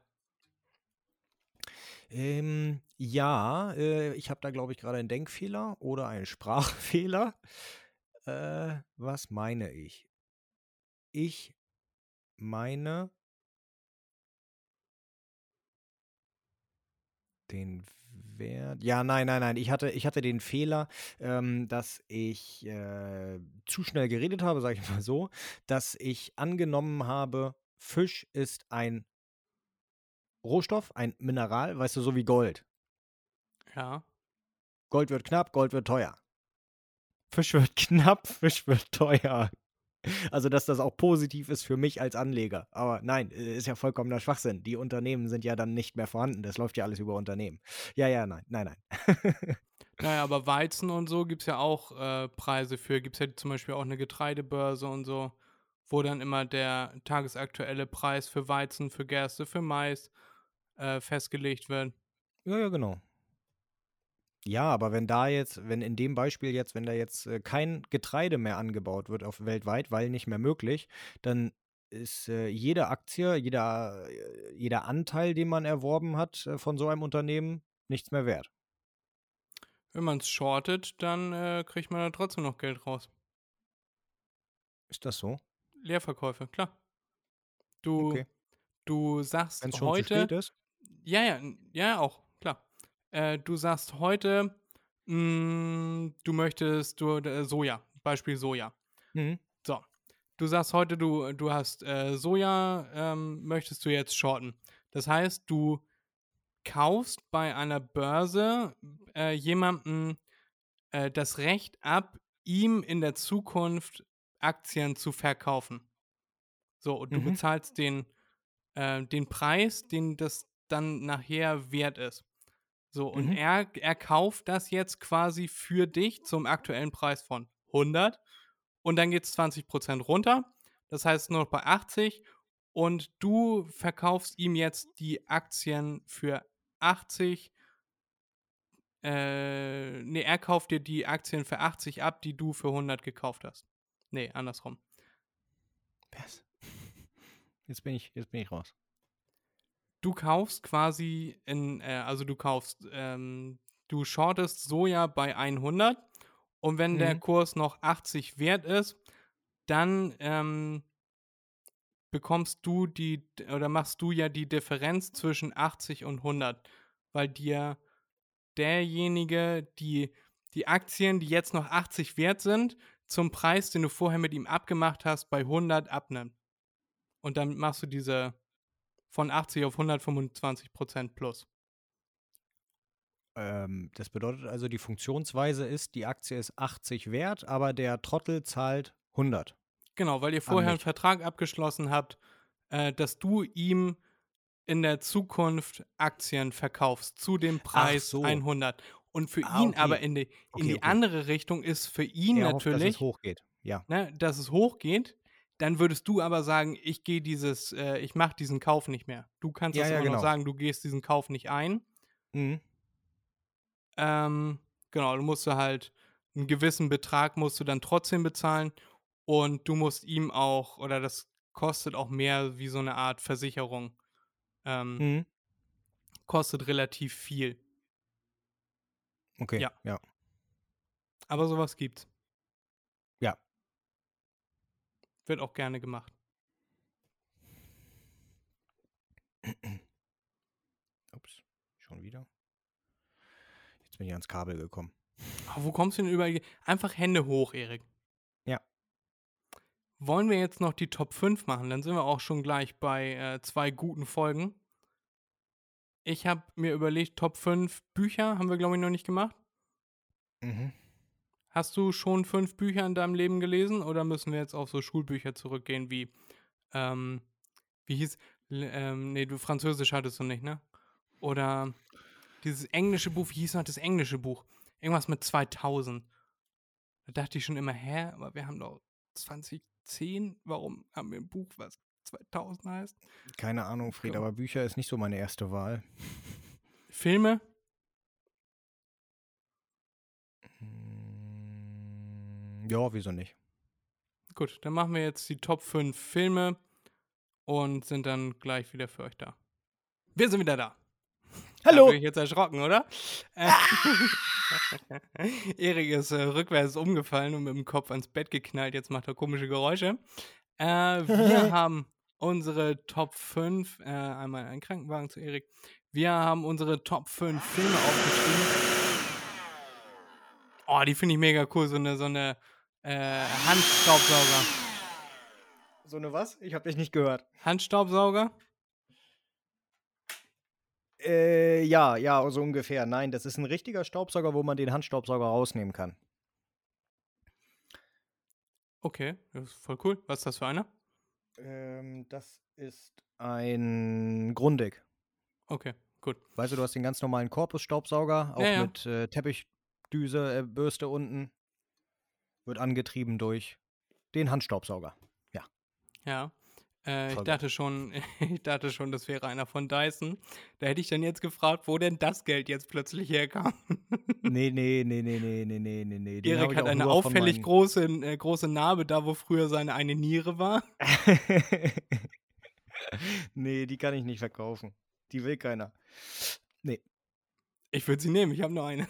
Speaker 2: Ähm, ja, äh, ich habe da, glaube ich, gerade einen Denkfehler oder einen Sprachfehler. Äh, was meine ich? Ich meine den Wert. Ja, nein, nein, nein. Ich hatte, ich hatte den Fehler, ähm, dass ich äh, zu schnell geredet habe, sage ich mal so, dass ich angenommen habe, Fisch ist ein Rohstoff, ein Mineral, weißt du, so wie Gold.
Speaker 1: Ja.
Speaker 2: Gold wird knapp, Gold wird teuer. Fisch wird knapp, Fisch wird teuer. Also, dass das auch positiv ist für mich als Anleger. Aber nein, äh, ist ja vollkommener Schwachsinn. Die Unternehmen sind ja dann nicht mehr vorhanden. Das läuft ja alles über Unternehmen. Ja, ja, nein, nein, nein.
Speaker 1: Naja, aber Weizen und so gibt es ja auch äh, Preise für. Gibt es ja zum Beispiel auch eine Getreidebörse und so, wo dann immer der tagesaktuelle Preis für Weizen, für Gerste, für Mais äh, festgelegt wird.
Speaker 2: ja, ja, genau. Ja, aber wenn da jetzt, wenn in dem Beispiel jetzt, wenn da jetzt äh, kein Getreide mehr angebaut wird auf weltweit, weil nicht mehr möglich, dann ist äh, jede Aktie, jeder, äh, jeder Anteil, den man erworben hat äh, von so einem Unternehmen, nichts mehr wert.
Speaker 1: Wenn man es shortet, dann äh, kriegt man da trotzdem noch Geld raus.
Speaker 2: Ist das so?
Speaker 1: Leerverkäufe, klar. Du,
Speaker 2: Okay.
Speaker 1: du sagst
Speaker 2: Wenn es schon zu
Speaker 1: heute.
Speaker 2: spät ist?
Speaker 1: Ja, ja, ja, auch. Äh, du sagst heute, mh, du möchtest du, äh, Soja, Beispiel Soja.
Speaker 2: Mhm.
Speaker 1: So, du sagst heute, du, du hast äh, Soja, ähm, möchtest du jetzt shorten. Das heißt, du kaufst bei einer Börse äh, jemandem äh, das Recht ab, ihm in der Zukunft Aktien zu verkaufen. So, und du
Speaker 2: Mhm.
Speaker 1: bezahlst den, äh, den Preis, den das dann nachher wert ist. So, und
Speaker 2: Mhm.
Speaker 1: er, er kauft das jetzt quasi für dich zum aktuellen Preis von 100 und dann geht es 20% runter. Das heißt nur noch bei 80 und du verkaufst ihm jetzt die Aktien für 80. Äh, nee, er kauft dir die Aktien für 80 ab, die du für 100 gekauft hast. Nee, andersrum.
Speaker 2: Was? Jetzt bin ich, jetzt bin ich raus.
Speaker 1: Du kaufst quasi in, äh, also du kaufst, ähm, du shortest Soja bei 100 und wenn der
Speaker 2: Mhm.
Speaker 1: Kurs noch 80 wert ist, dann ähm, bekommst du die oder machst du ja die Differenz zwischen 80 und 100, weil dir derjenige, die die Aktien, die jetzt noch 80 wert sind, zum Preis, den du vorher mit ihm abgemacht hast, bei 100 abnimmt. Und dann machst du diese von 80 auf 125 Prozent plus.
Speaker 2: Ähm, das bedeutet also, die Funktionsweise ist, die Aktie ist 80 wert, aber der Trottel zahlt 100.
Speaker 1: Genau, weil ihr vorher einen. Vertrag abgeschlossen habt, äh, dass du ihm in der Zukunft Aktien verkaufst zu dem Preis
Speaker 2: so.
Speaker 1: 100. Und für
Speaker 2: Ah,
Speaker 1: ihn
Speaker 2: okay.
Speaker 1: aber in die, in
Speaker 2: Okay,
Speaker 1: die
Speaker 2: okay.
Speaker 1: andere Richtung ist für ihn
Speaker 2: Er hofft, dass
Speaker 1: natürlich,
Speaker 2: es hochgeht. Ja.
Speaker 1: ne, dass es hochgeht. Dann würdest du aber sagen, ich gehe dieses, äh, ich mache diesen Kauf nicht mehr. Du kannst
Speaker 2: Ja,
Speaker 1: das
Speaker 2: ja,
Speaker 1: immer noch
Speaker 2: genau.
Speaker 1: sagen, du gehst diesen Kauf nicht ein.
Speaker 2: Mhm.
Speaker 1: Ähm, genau, du musst halt einen gewissen Betrag musst du dann trotzdem bezahlen und du musst ihm auch, oder das kostet auch mehr wie so eine Art Versicherung. Ähm,
Speaker 2: Mhm.
Speaker 1: Kostet relativ viel.
Speaker 2: Okay.
Speaker 1: Ja.
Speaker 2: ja.
Speaker 1: Aber sowas gibt's.
Speaker 2: Ja.
Speaker 1: Wird auch gerne gemacht.
Speaker 2: Ups. Schon wieder. Jetzt bin ich ans Kabel gekommen.
Speaker 1: Aber wo kommst du denn überall? Einfach Hände hoch, Erik.
Speaker 2: Ja.
Speaker 1: Wollen wir jetzt noch die Top 5 machen? Dann sind wir auch schon gleich bei äh, zwei guten Folgen. Ich habe mir überlegt, Top 5 Bücher haben wir, glaube ich, noch nicht gemacht.
Speaker 2: Mhm.
Speaker 1: Hast du schon fünf Bücher in deinem Leben gelesen oder müssen wir jetzt auf so Schulbücher zurückgehen wie, ähm, wie hieß, ähm, nee, du Französisch hattest du nicht, ne? Oder dieses englische Buch, wie hieß noch das englische Buch? Irgendwas mit 2000. Da dachte ich schon immer, hä, aber wir haben doch 2010, warum haben wir ein Buch, was 2000 heißt?
Speaker 2: Keine Ahnung, Fried,
Speaker 1: Komm.
Speaker 2: aber Bücher ist nicht so meine erste Wahl.
Speaker 1: Filme?
Speaker 2: Ja, wieso nicht?
Speaker 1: Gut, dann machen wir jetzt die Top 5 Filme und sind dann gleich wieder für euch da. Wir sind wieder da.
Speaker 2: Hallo!
Speaker 1: Da bin ich jetzt erschrocken, oder? Äh, Erik ist äh, rückwärts umgefallen und mit dem Kopf ans Bett geknallt. Jetzt macht er komische Geräusche. Äh, wir haben unsere Top 5, äh, einmal einen Krankenwagen zu Erik. Wir haben unsere Top 5 Filme aufgeschrieben. Oh, die finde ich mega cool. So eine, so eine äh, Handstaubsauger.
Speaker 2: So eine was? Ich habe dich nicht gehört.
Speaker 1: Handstaubsauger?
Speaker 2: Äh, ja, ja, so ungefähr. Nein, das ist ein richtiger Staubsauger, wo man den Handstaubsauger rausnehmen kann.
Speaker 1: Okay, das ist voll cool. Was ist das für einer?
Speaker 2: Ähm, das ist ein Grundig.
Speaker 1: Okay, gut.
Speaker 2: Weißt du, du hast den ganz normalen Korpusstaubsauger, auch
Speaker 1: Ja, ja.
Speaker 2: mit äh, Teppichdüse, äh, Bürste unten wird angetrieben durch den Handstaubsauger.
Speaker 1: Ja. Ja. Äh, ich, dachte schon, ich dachte schon, das wäre einer von Dyson. Da hätte ich dann jetzt gefragt, wo denn das Geld jetzt plötzlich herkam.
Speaker 2: nee, nee, nee, nee, nee, nee, nee, nee. nee.
Speaker 1: Erik hat eine auffällig große, äh, große Narbe, da wo früher seine eine Niere war.
Speaker 2: nee, die kann ich nicht verkaufen. Die will keiner. Nee.
Speaker 1: Ich würde sie nehmen, ich habe nur eine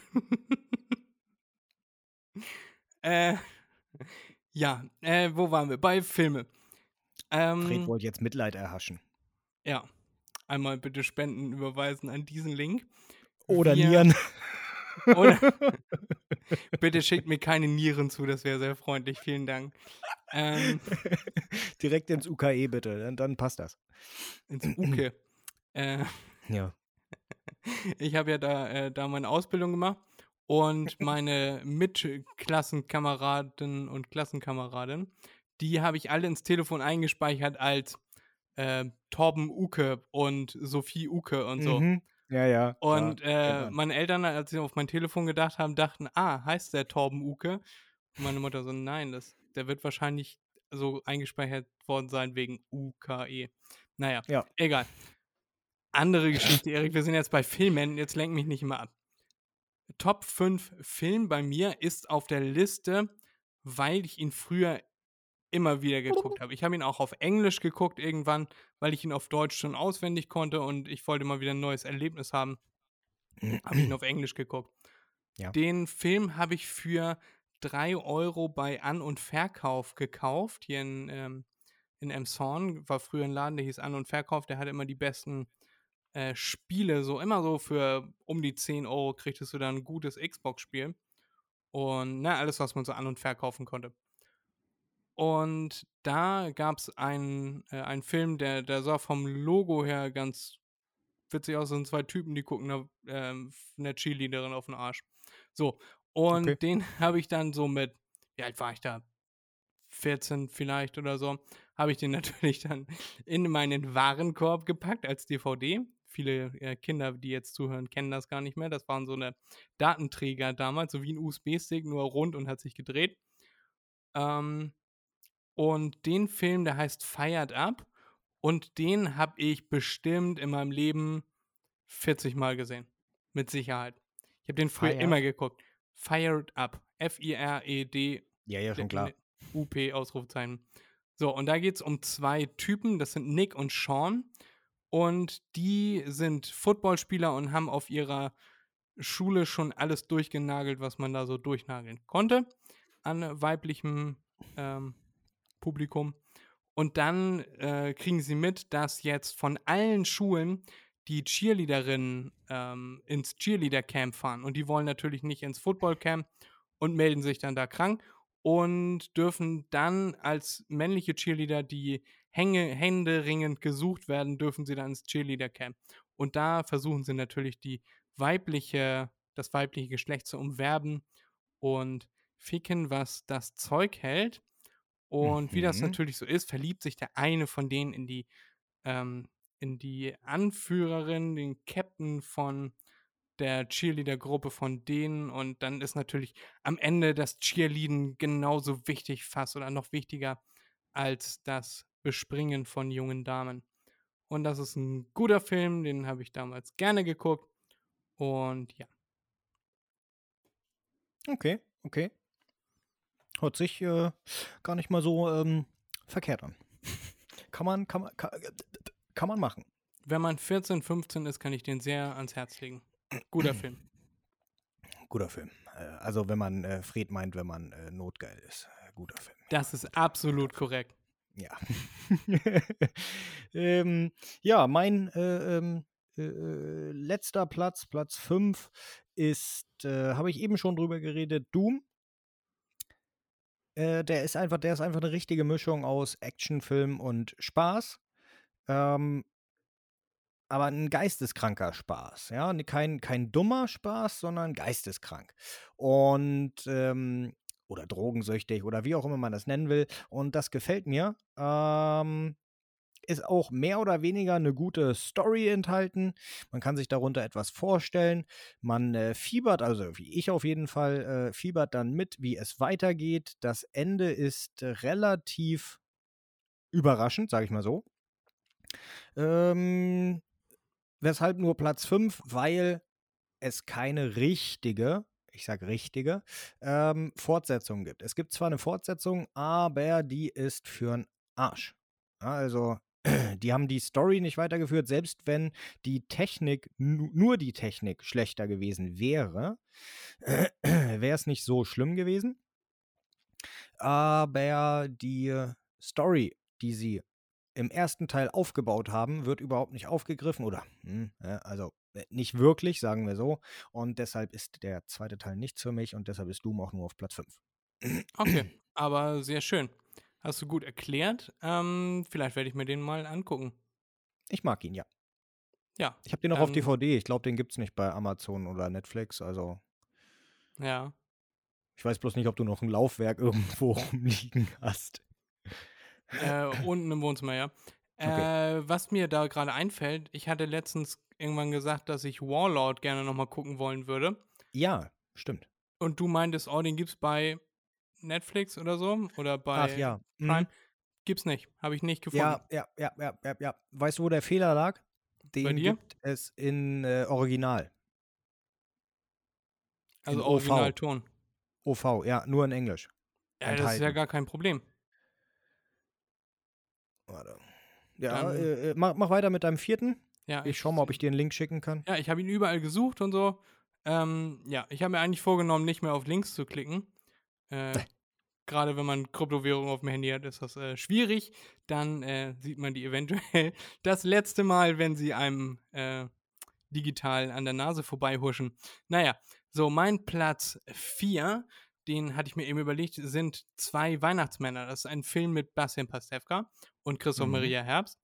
Speaker 1: äh, ja, äh, wo waren wir? Bei Filme.
Speaker 2: Fred
Speaker 1: Ähm,
Speaker 2: wollte jetzt Mitleid erhaschen.
Speaker 1: ja, einmal bitte Spenden überweisen an diesen Link.
Speaker 2: Oder
Speaker 1: Wir-
Speaker 2: Nieren.
Speaker 1: Oder bitte schickt mir keine Nieren zu, das wäre sehr freundlich. Vielen Dank. Ähm,
Speaker 2: Direkt ins UKE bitte, dann, dann passt das.
Speaker 1: ins Uke. äh,
Speaker 2: Ja.
Speaker 1: ich habe ja da, äh, da meine Ausbildung gemacht und meine Mitklassenkameraden und Klassenkameraden, die habe ich alle ins Telefon eingespeichert als äh, Torben Uke und Sophie Uke und so.
Speaker 2: Mhm. Ja, ja.
Speaker 1: Und
Speaker 2: klar,
Speaker 1: äh,
Speaker 2: kennt man.
Speaker 1: meine Eltern, als sie auf mein Telefon gedacht haben, dachten, ah, heißt der Torben Uke? Und meine Mutter so, nein, das, Der wird wahrscheinlich so eingespeichert worden sein wegen UKE. Naja,
Speaker 2: Ja.
Speaker 1: egal. Andere Geschichte, Erik. Wir sind jetzt bei Filmen. Jetzt lenk mich nicht immer ab. Top 5 Film bei mir ist auf der Liste, weil ich ihn früher immer wieder geguckt habe. Ich habe ihn auch auf Englisch geguckt irgendwann, weil ich ihn auf Deutsch schon auswendig konnte und ich wollte mal wieder ein neues Erlebnis haben. Habe ich ihn auf Englisch geguckt.
Speaker 2: Ja.
Speaker 1: Den Film habe ich für 3 Euro bei An- und Verkauf gekauft. Hier in, ähm, in Emshorn war früher ein Laden, der hieß An- und Verkauf. Der hatte immer die besten äh, Spiele. So immer so für um die 10 Euro kriegtest du dann ein gutes Xbox-Spiel. Und na, alles, was man so an- und verkaufen konnte. Und da gab es einen, äh, einen Film, der, der sah vom Logo her ganz witzig aus. Sind zwei Typen, die gucken einer, ähm, einer Cheerleaderin auf den Arsch. So, und
Speaker 2: Okay.
Speaker 1: den habe ich dann so mit, wie alt war ich da? 14 vielleicht oder so, habe ich den natürlich dann in meinen Warenkorb gepackt als DVD. Viele äh, Kinder, die jetzt zuhören, kennen das gar nicht mehr. Das waren so eine Datenträger damals, so wie ein USB-Stick, nur rund und hat sich gedreht. Ähm, und den Film, der heißt Fired Up. Und den habe ich bestimmt in meinem Leben 40 Mal gesehen. Mit Sicherheit. Ich habe den früher
Speaker 2: Fired?
Speaker 1: immer geguckt. Fired Up. F-I-R-E-D
Speaker 2: Ja, ja, schon klar.
Speaker 1: UP, Ausrufezeichen. So, und da geht es um zwei Typen, das sind Nick und Sean. Und die sind Footballspieler und haben auf ihrer Schule schon alles durchgenagelt, was man da so durchnageln konnte an weiblichem ähm, Publikum. Und dann äh, kriegen sie mit, dass jetzt von allen Schulen die Cheerleaderinnen ähm, ins Cheerleader-Camp fahren. Und die wollen natürlich nicht ins Football-Camp und melden sich dann da krank und dürfen dann als männliche Cheerleader, die Hänge, händeringend gesucht werden, dürfen sie dann ins Cheerleader-Camp. Und da versuchen sie natürlich die weibliche, das weibliche Geschlecht zu umwerben und ficken, was das Zeug hält. Und wie das
Speaker 2: Mhm.
Speaker 1: natürlich so ist, verliebt sich der eine von denen in die, ähm, in die Anführerin, den Captain von der Cheerleader-Gruppe von denen. Und dann ist natürlich am Ende das Cheerleading genauso wichtig, fast oder noch wichtiger als das Bespringen von jungen Damen. Und das ist ein guter Film, den habe ich damals gerne geguckt. Und ja.
Speaker 2: Okay, okay. Hört sich äh, gar nicht mal so ähm, verkehrt an. kann man, kann man, kann, kann man machen.
Speaker 1: Wenn man 14, 15 ist, kann ich den sehr ans Herz legen. Guter Film.
Speaker 2: Guter Film. Äh, also wenn man äh, Fred meint, wenn man äh, notgeil ist. Äh, guter Film.
Speaker 1: Das ist absolut korrekt.
Speaker 2: Ja. ähm, ja, mein äh, ähm, äh, äh, letzter Platz, Platz 5, ist, äh, habe ich eben schon drüber geredet, Doom. Äh, der ist einfach, der ist einfach eine richtige Mischung aus Actionfilm und Spaß. Ähm, aber ein geisteskranker Spaß, ja, Ne- kein, kein dummer Spaß, sondern geisteskrank. Und ähm, oder drogensüchtig oder wie auch immer man das nennen will. Und das gefällt mir. Ähm, ist auch mehr oder weniger eine gute Story enthalten. Man kann sich darunter etwas vorstellen. Man äh, fiebert, also wie ich auf jeden Fall, äh, fiebert dann mit, wie es weitergeht. Das Ende ist relativ überraschend, sage ich mal so. Ähm, weshalb nur Platz 5? Weil es keine richtige, ich sage richtige, ähm, Fortsetzung gibt. Es gibt zwar eine Fortsetzung, aber die ist für'n Arsch. Also, die haben die Story nicht weitergeführt, selbst wenn die Technik, nu- nur die Technik schlechter gewesen wäre, wäre es nicht so schlimm gewesen. Aber die Story, die sie im ersten Teil aufgebaut haben, wird überhaupt nicht aufgegriffen oder, hm, ja, also nicht wirklich, sagen wir so. Und deshalb ist der zweite Teil nichts für mich und deshalb ist Doom auch nur auf Platz 5.
Speaker 1: Okay, aber sehr schön. Hast du gut erklärt. Ähm, vielleicht werde ich mir den mal angucken.
Speaker 2: Ich mag ihn, ja.
Speaker 1: Ja,
Speaker 2: Ich habe den noch auf
Speaker 1: Ähm,
Speaker 2: DVD. Ich glaube, den gibt es nicht bei Amazon oder Netflix. Also,
Speaker 1: ja.
Speaker 2: ich weiß bloß nicht, ob du noch ein Laufwerk irgendwo rumliegen hast.
Speaker 1: Äh, unten im Wohnzimmer, ja.
Speaker 2: Okay.
Speaker 1: Äh, was mir da gerade einfällt, ich hatte letztens irgendwann gesagt, dass ich Warlord gerne nochmal gucken wollen würde.
Speaker 2: Ja, stimmt.
Speaker 1: Und du meintest, oh, den gibt's bei Netflix oder so oder bei
Speaker 2: Ach ja.
Speaker 1: Prime.
Speaker 2: Mhm.
Speaker 1: Gibt's nicht. Habe ich nicht gefunden.
Speaker 2: Ja, ja, ja, ja, ja, ja. Weißt du, wo der Fehler lag? Den gibt es in äh, Original.
Speaker 1: also
Speaker 2: in OV.
Speaker 1: Originalton.
Speaker 2: OV, ja, nur in Englisch.
Speaker 1: Ja, das ist ja
Speaker 2: enthalten.
Speaker 1: gar kein Problem.
Speaker 2: Warte. Ja, äh, äh, mach, mach weiter mit deinem vierten.
Speaker 1: Ja,
Speaker 2: Ich schau mal, ob ich dir einen Link schicken kann.
Speaker 1: Ja, ich habe ihn überall gesucht und so. Ähm, ja, ich habe mir eigentlich vorgenommen, nicht mehr auf Links zu klicken. Äh, Gerade wenn man Kryptowährung auf dem Handy hat, ist das äh, schwierig. Dann äh, sieht man die eventuell das letzte Mal, wenn sie einem äh, digital an der Nase vorbeihuschen. Naja, so mein Platz 4, den hatte ich mir eben überlegt, sind zwei Weihnachtsmänner. Das ist ein Film mit Bastian Pastewka und Christoph
Speaker 2: Mhm.
Speaker 1: Maria Herbst.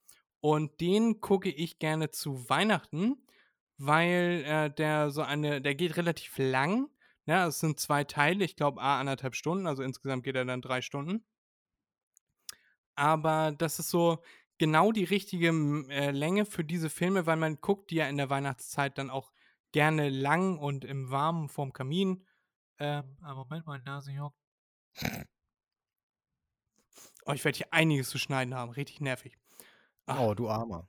Speaker 1: Und den gucke ich gerne zu Weihnachten, weil äh, der so eine, der geht relativ lang. Ja, es sind zwei Teile, ich glaube, a anderthalb Stunden, also insgesamt geht er dann drei Stunden. Aber das ist so genau die richtige äh, Länge für diese Filme, weil man guckt die ja in der Weihnachtszeit dann auch gerne lang und im Warmen vorm Kamin. Ähm, aber Moment, meine Nase juckt. Oh, ich werde hier einiges zu schneiden haben, richtig nervig. Ach.
Speaker 2: Oh, du Armer.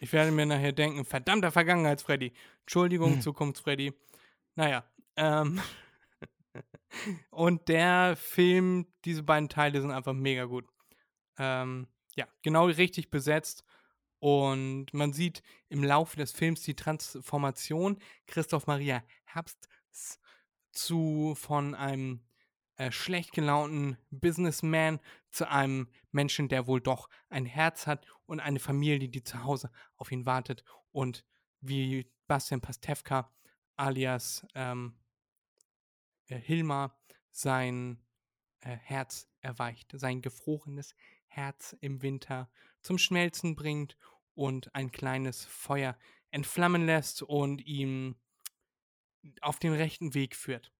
Speaker 1: Ich werde mir nachher denken, verdammter Vergangenheits-Freddy. Entschuldigung,
Speaker 2: Hm.
Speaker 1: Zukunfts-Freddy. Naja, ähm. und der Film, diese beiden Teile sind einfach mega gut. Ähm, ja, genau richtig besetzt. Und man sieht im Laufe des Films die Transformation Christoph Maria Herbst zu von einem äh, schlecht gelaunten Businessman zu einem Menschen, der wohl doch ein Herz hat und eine Familie, die zu Hause auf ihn wartet und wie Bastian Pastewka alias ähm, äh, Hilmar sein äh, Herz erweicht, sein gefrorenes Herz im Winter zum Schmelzen bringt und ein kleines Feuer entflammen lässt und ihm auf den rechten Weg führt.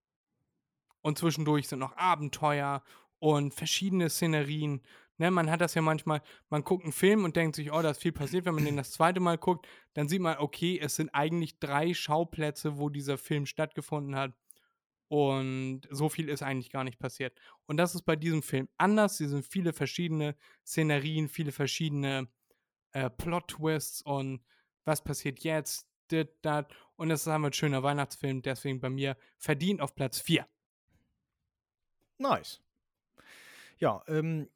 Speaker 1: Und zwischendurch sind noch Abenteuer und verschiedene Szenerien. Ne, man hat das ja manchmal, man guckt einen Film und denkt sich, oh, da ist viel passiert. Wenn man den das zweite Mal guckt, dann sieht man, okay, es sind eigentlich drei Schauplätze, wo dieser Film stattgefunden hat. Und so viel ist eigentlich gar nicht passiert. Und das ist bei diesem Film anders. Hier sind viele verschiedene Szenerien, viele verschiedene äh, Plot-Twists und was passiert jetzt, dit, dat. Und es ist einfach ein schöner Weihnachtsfilm, deswegen bei mir verdient auf Platz 4.
Speaker 2: Nice. Ja, ähm,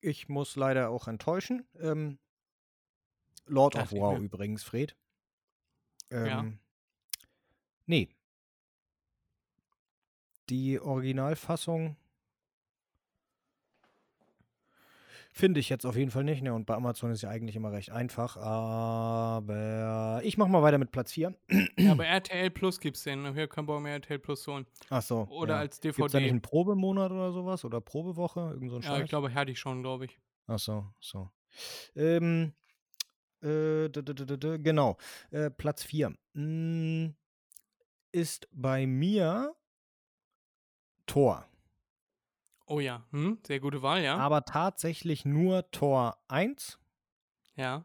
Speaker 2: ich muss leider auch enttäuschen. Ähm, Lord of
Speaker 1: Dachte ich
Speaker 2: War übrigens, Fred.
Speaker 1: Ja.
Speaker 2: Ähm, Nee. Die Originalfassung finde ich jetzt auf jeden Fall nicht. Ne? Und bei Amazon ist ja eigentlich immer recht einfach. Aber ich mache mal weiter mit Platz 4.
Speaker 1: Ja, aber RTL Plus gibt's den. Hier kann man mehr RTL Plus holen.
Speaker 2: Ach so.
Speaker 1: Oder
Speaker 2: ja.
Speaker 1: als
Speaker 2: Gibt's da nicht
Speaker 1: DVD.
Speaker 2: einen Probemonat oder sowas? Oder Probewoche? Irgend so ein
Speaker 1: Ja, ich glaube, hatte ich schon, glaube ich.
Speaker 2: Ach so, so. Ähm, äh, genau. Äh, Platz 4 ist bei mir Tor.
Speaker 1: Oh ja, hm? sehr gute Wahl, ja.
Speaker 2: Aber tatsächlich nur Tor 1,
Speaker 1: ja.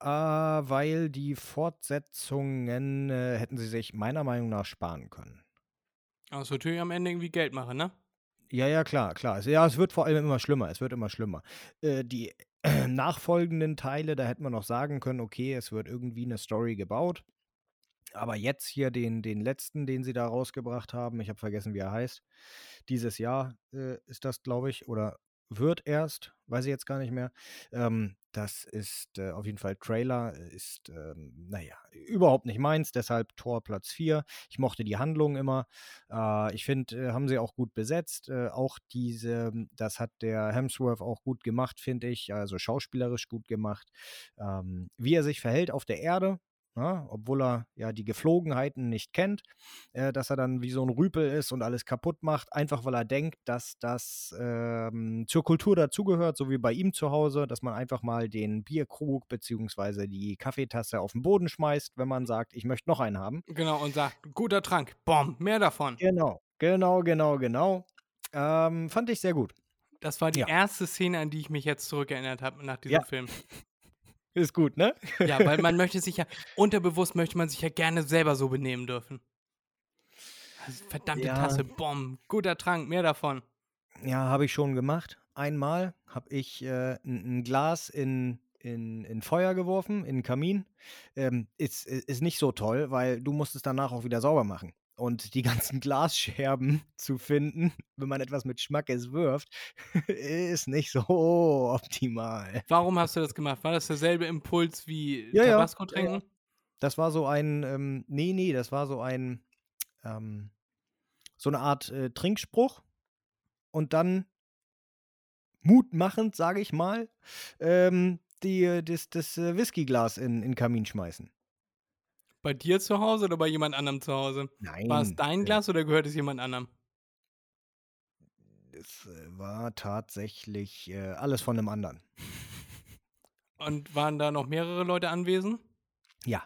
Speaker 2: äh, weil die Fortsetzungen äh, hätten sie sich meiner Meinung nach sparen können.
Speaker 1: Aber es wird natürlich am Ende irgendwie Geld machen, ne?
Speaker 2: Ja, ja, klar, klar. Ja, es wird vor allem immer schlimmer. Es wird immer schlimmer. Äh, die nachfolgenden Teile, da hätte man noch sagen können, okay, es wird irgendwie eine Story gebaut. Aber jetzt hier den, den letzten, den sie da rausgebracht haben, ich habe vergessen, wie er heißt. Dieses Jahr äh, ist das, glaube ich, oder wird erst, weiß ich jetzt gar nicht mehr. Ähm, das ist äh, auf jeden Fall Trailer, ist, ähm, naja, überhaupt nicht meins, deshalb Tor Platz 4. Ich mochte die Handlung immer. Äh, ich finde, äh, haben sie auch gut besetzt. Äh, auch diese, das hat der Hemsworth auch gut gemacht, finde ich. Also schauspielerisch gut gemacht. Ähm, wie er sich verhält auf der Erde, ja, obwohl er ja die Geflogenheiten nicht kennt, äh, dass er dann wie so ein Rüpel ist und alles kaputt macht, einfach weil er denkt, dass das ähm, zur Kultur dazugehört, so wie bei ihm zu Hause, dass man einfach mal den Bierkrug bzw. die Kaffeetasse auf den Boden schmeißt, wenn man sagt, ich möchte noch einen haben.
Speaker 1: Genau, und sagt, guter Trank, bom, mehr davon.
Speaker 2: Genau, genau, genau, genau. Ähm, fand ich sehr gut.
Speaker 1: Das war die
Speaker 2: Ja.
Speaker 1: erste Szene, an die ich mich jetzt zurückerinnert habe nach diesem
Speaker 2: Ja.
Speaker 1: Film.
Speaker 2: Ist gut, ne?
Speaker 1: Ja, weil man möchte sich ja, unterbewusst möchte man sich ja gerne selber so benehmen dürfen. Verdammte
Speaker 2: Ja.
Speaker 1: Tasse, Bomb, guter Trank, mehr davon.
Speaker 2: Ja, habe ich schon gemacht. Einmal habe ich äh, ein, ein Glas in, in, in Feuer geworfen, in den Kamin. Ähm, ist, ist nicht so toll, weil du musst es danach auch wieder sauber machen. Und die ganzen Glasscherben zu finden, wenn man etwas mit Schmackes wirft, ist nicht so optimal.
Speaker 1: Warum hast du das gemacht? War das derselbe Impuls wie
Speaker 2: Ja,
Speaker 1: Tabasco
Speaker 2: ja, ja.
Speaker 1: trinken?
Speaker 2: Das war so ein, ähm, nee, nee, das war so ein, ähm, so eine Art äh, Trinkspruch. Und dann mutmachend, sage ich mal, ähm, die, äh, das, das äh, Whiskyglas in, in den Kamin schmeißen.
Speaker 1: Bei dir zu Hause oder bei jemand anderem zu Hause?
Speaker 2: Nein.
Speaker 1: War es dein
Speaker 2: äh,
Speaker 1: Glas oder gehört es jemand anderem?
Speaker 2: Es äh, war tatsächlich äh, alles von einem anderen.
Speaker 1: Und waren da noch mehrere Leute anwesend?
Speaker 2: Ja.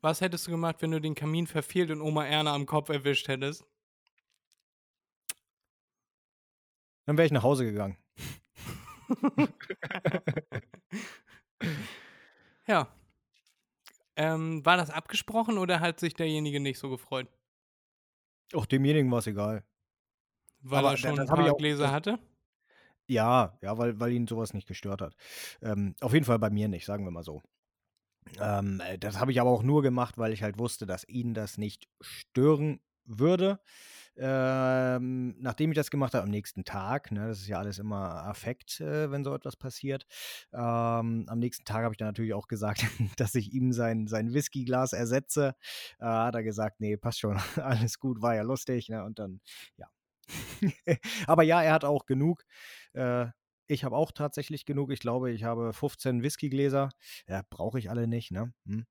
Speaker 1: Was hättest du gemacht, wenn du den Kamin verfehlt und Oma Erna am Kopf erwischt hättest?
Speaker 2: Dann wäre ich nach Hause gegangen.
Speaker 1: ja. Ähm, war das abgesprochen oder hat sich derjenige nicht so gefreut?
Speaker 2: Auch demjenigen war es egal.
Speaker 1: Weil
Speaker 2: Aber
Speaker 1: er schon ein paar Gläser hatte?
Speaker 2: Ja, ja, weil, weil ihn sowas nicht gestört hat. Ähm, auf jeden Fall bei mir nicht, sagen wir mal so. Ähm, äh, das habe ich aber auch nur gemacht, weil ich halt wusste, dass ihn das nicht stören würde. Ähm, nachdem ich das gemacht habe, am nächsten Tag, ne, das ist ja alles immer Affekt, äh, wenn so etwas passiert. Ähm, am nächsten Tag habe ich dann natürlich auch gesagt, dass ich ihm sein, sein Whiskyglas ersetze. Äh, hat er gesagt, nee, passt schon, alles gut, war ja lustig. Ne, und dann, ja. aber ja, er hat auch genug. Äh, ich habe auch tatsächlich genug. Ich glaube, ich habe 15 Whiskygläser. Ja, brauche ich alle nicht, ne? Hm.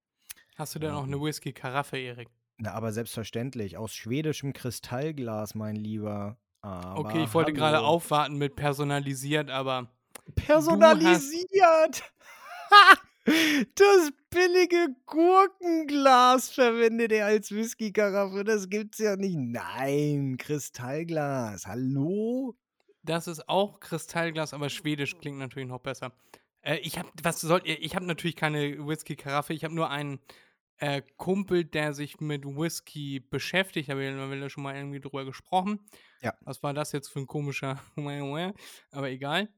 Speaker 1: Hast du denn auch
Speaker 2: Ähm.
Speaker 1: eine Whisky-Karaffe, Erik?
Speaker 2: Na, aber selbstverständlich. Aus schwedischem Kristallglas, mein Lieber. Aber
Speaker 1: Okay, ich wollte gerade aufwarten mit personalisiert, aber
Speaker 2: Personalisiert! das billige Gurkenglas verwendet er als Whiskykaraffe. Das gibt's ja nicht. Nein, Kristallglas. Hallo?
Speaker 1: das ist auch Kristallglas, aber schwedisch klingt natürlich noch besser. Äh, ich habe, was soll, ich habe natürlich keine Whisky-Karaffe, ich habe nur einen äh, Kumpel, der sich mit Whisky beschäftigt. Da haben wir ja schon mal irgendwie drüber gesprochen.
Speaker 2: Ja.
Speaker 1: Was war das jetzt für ein komischer, aber egal.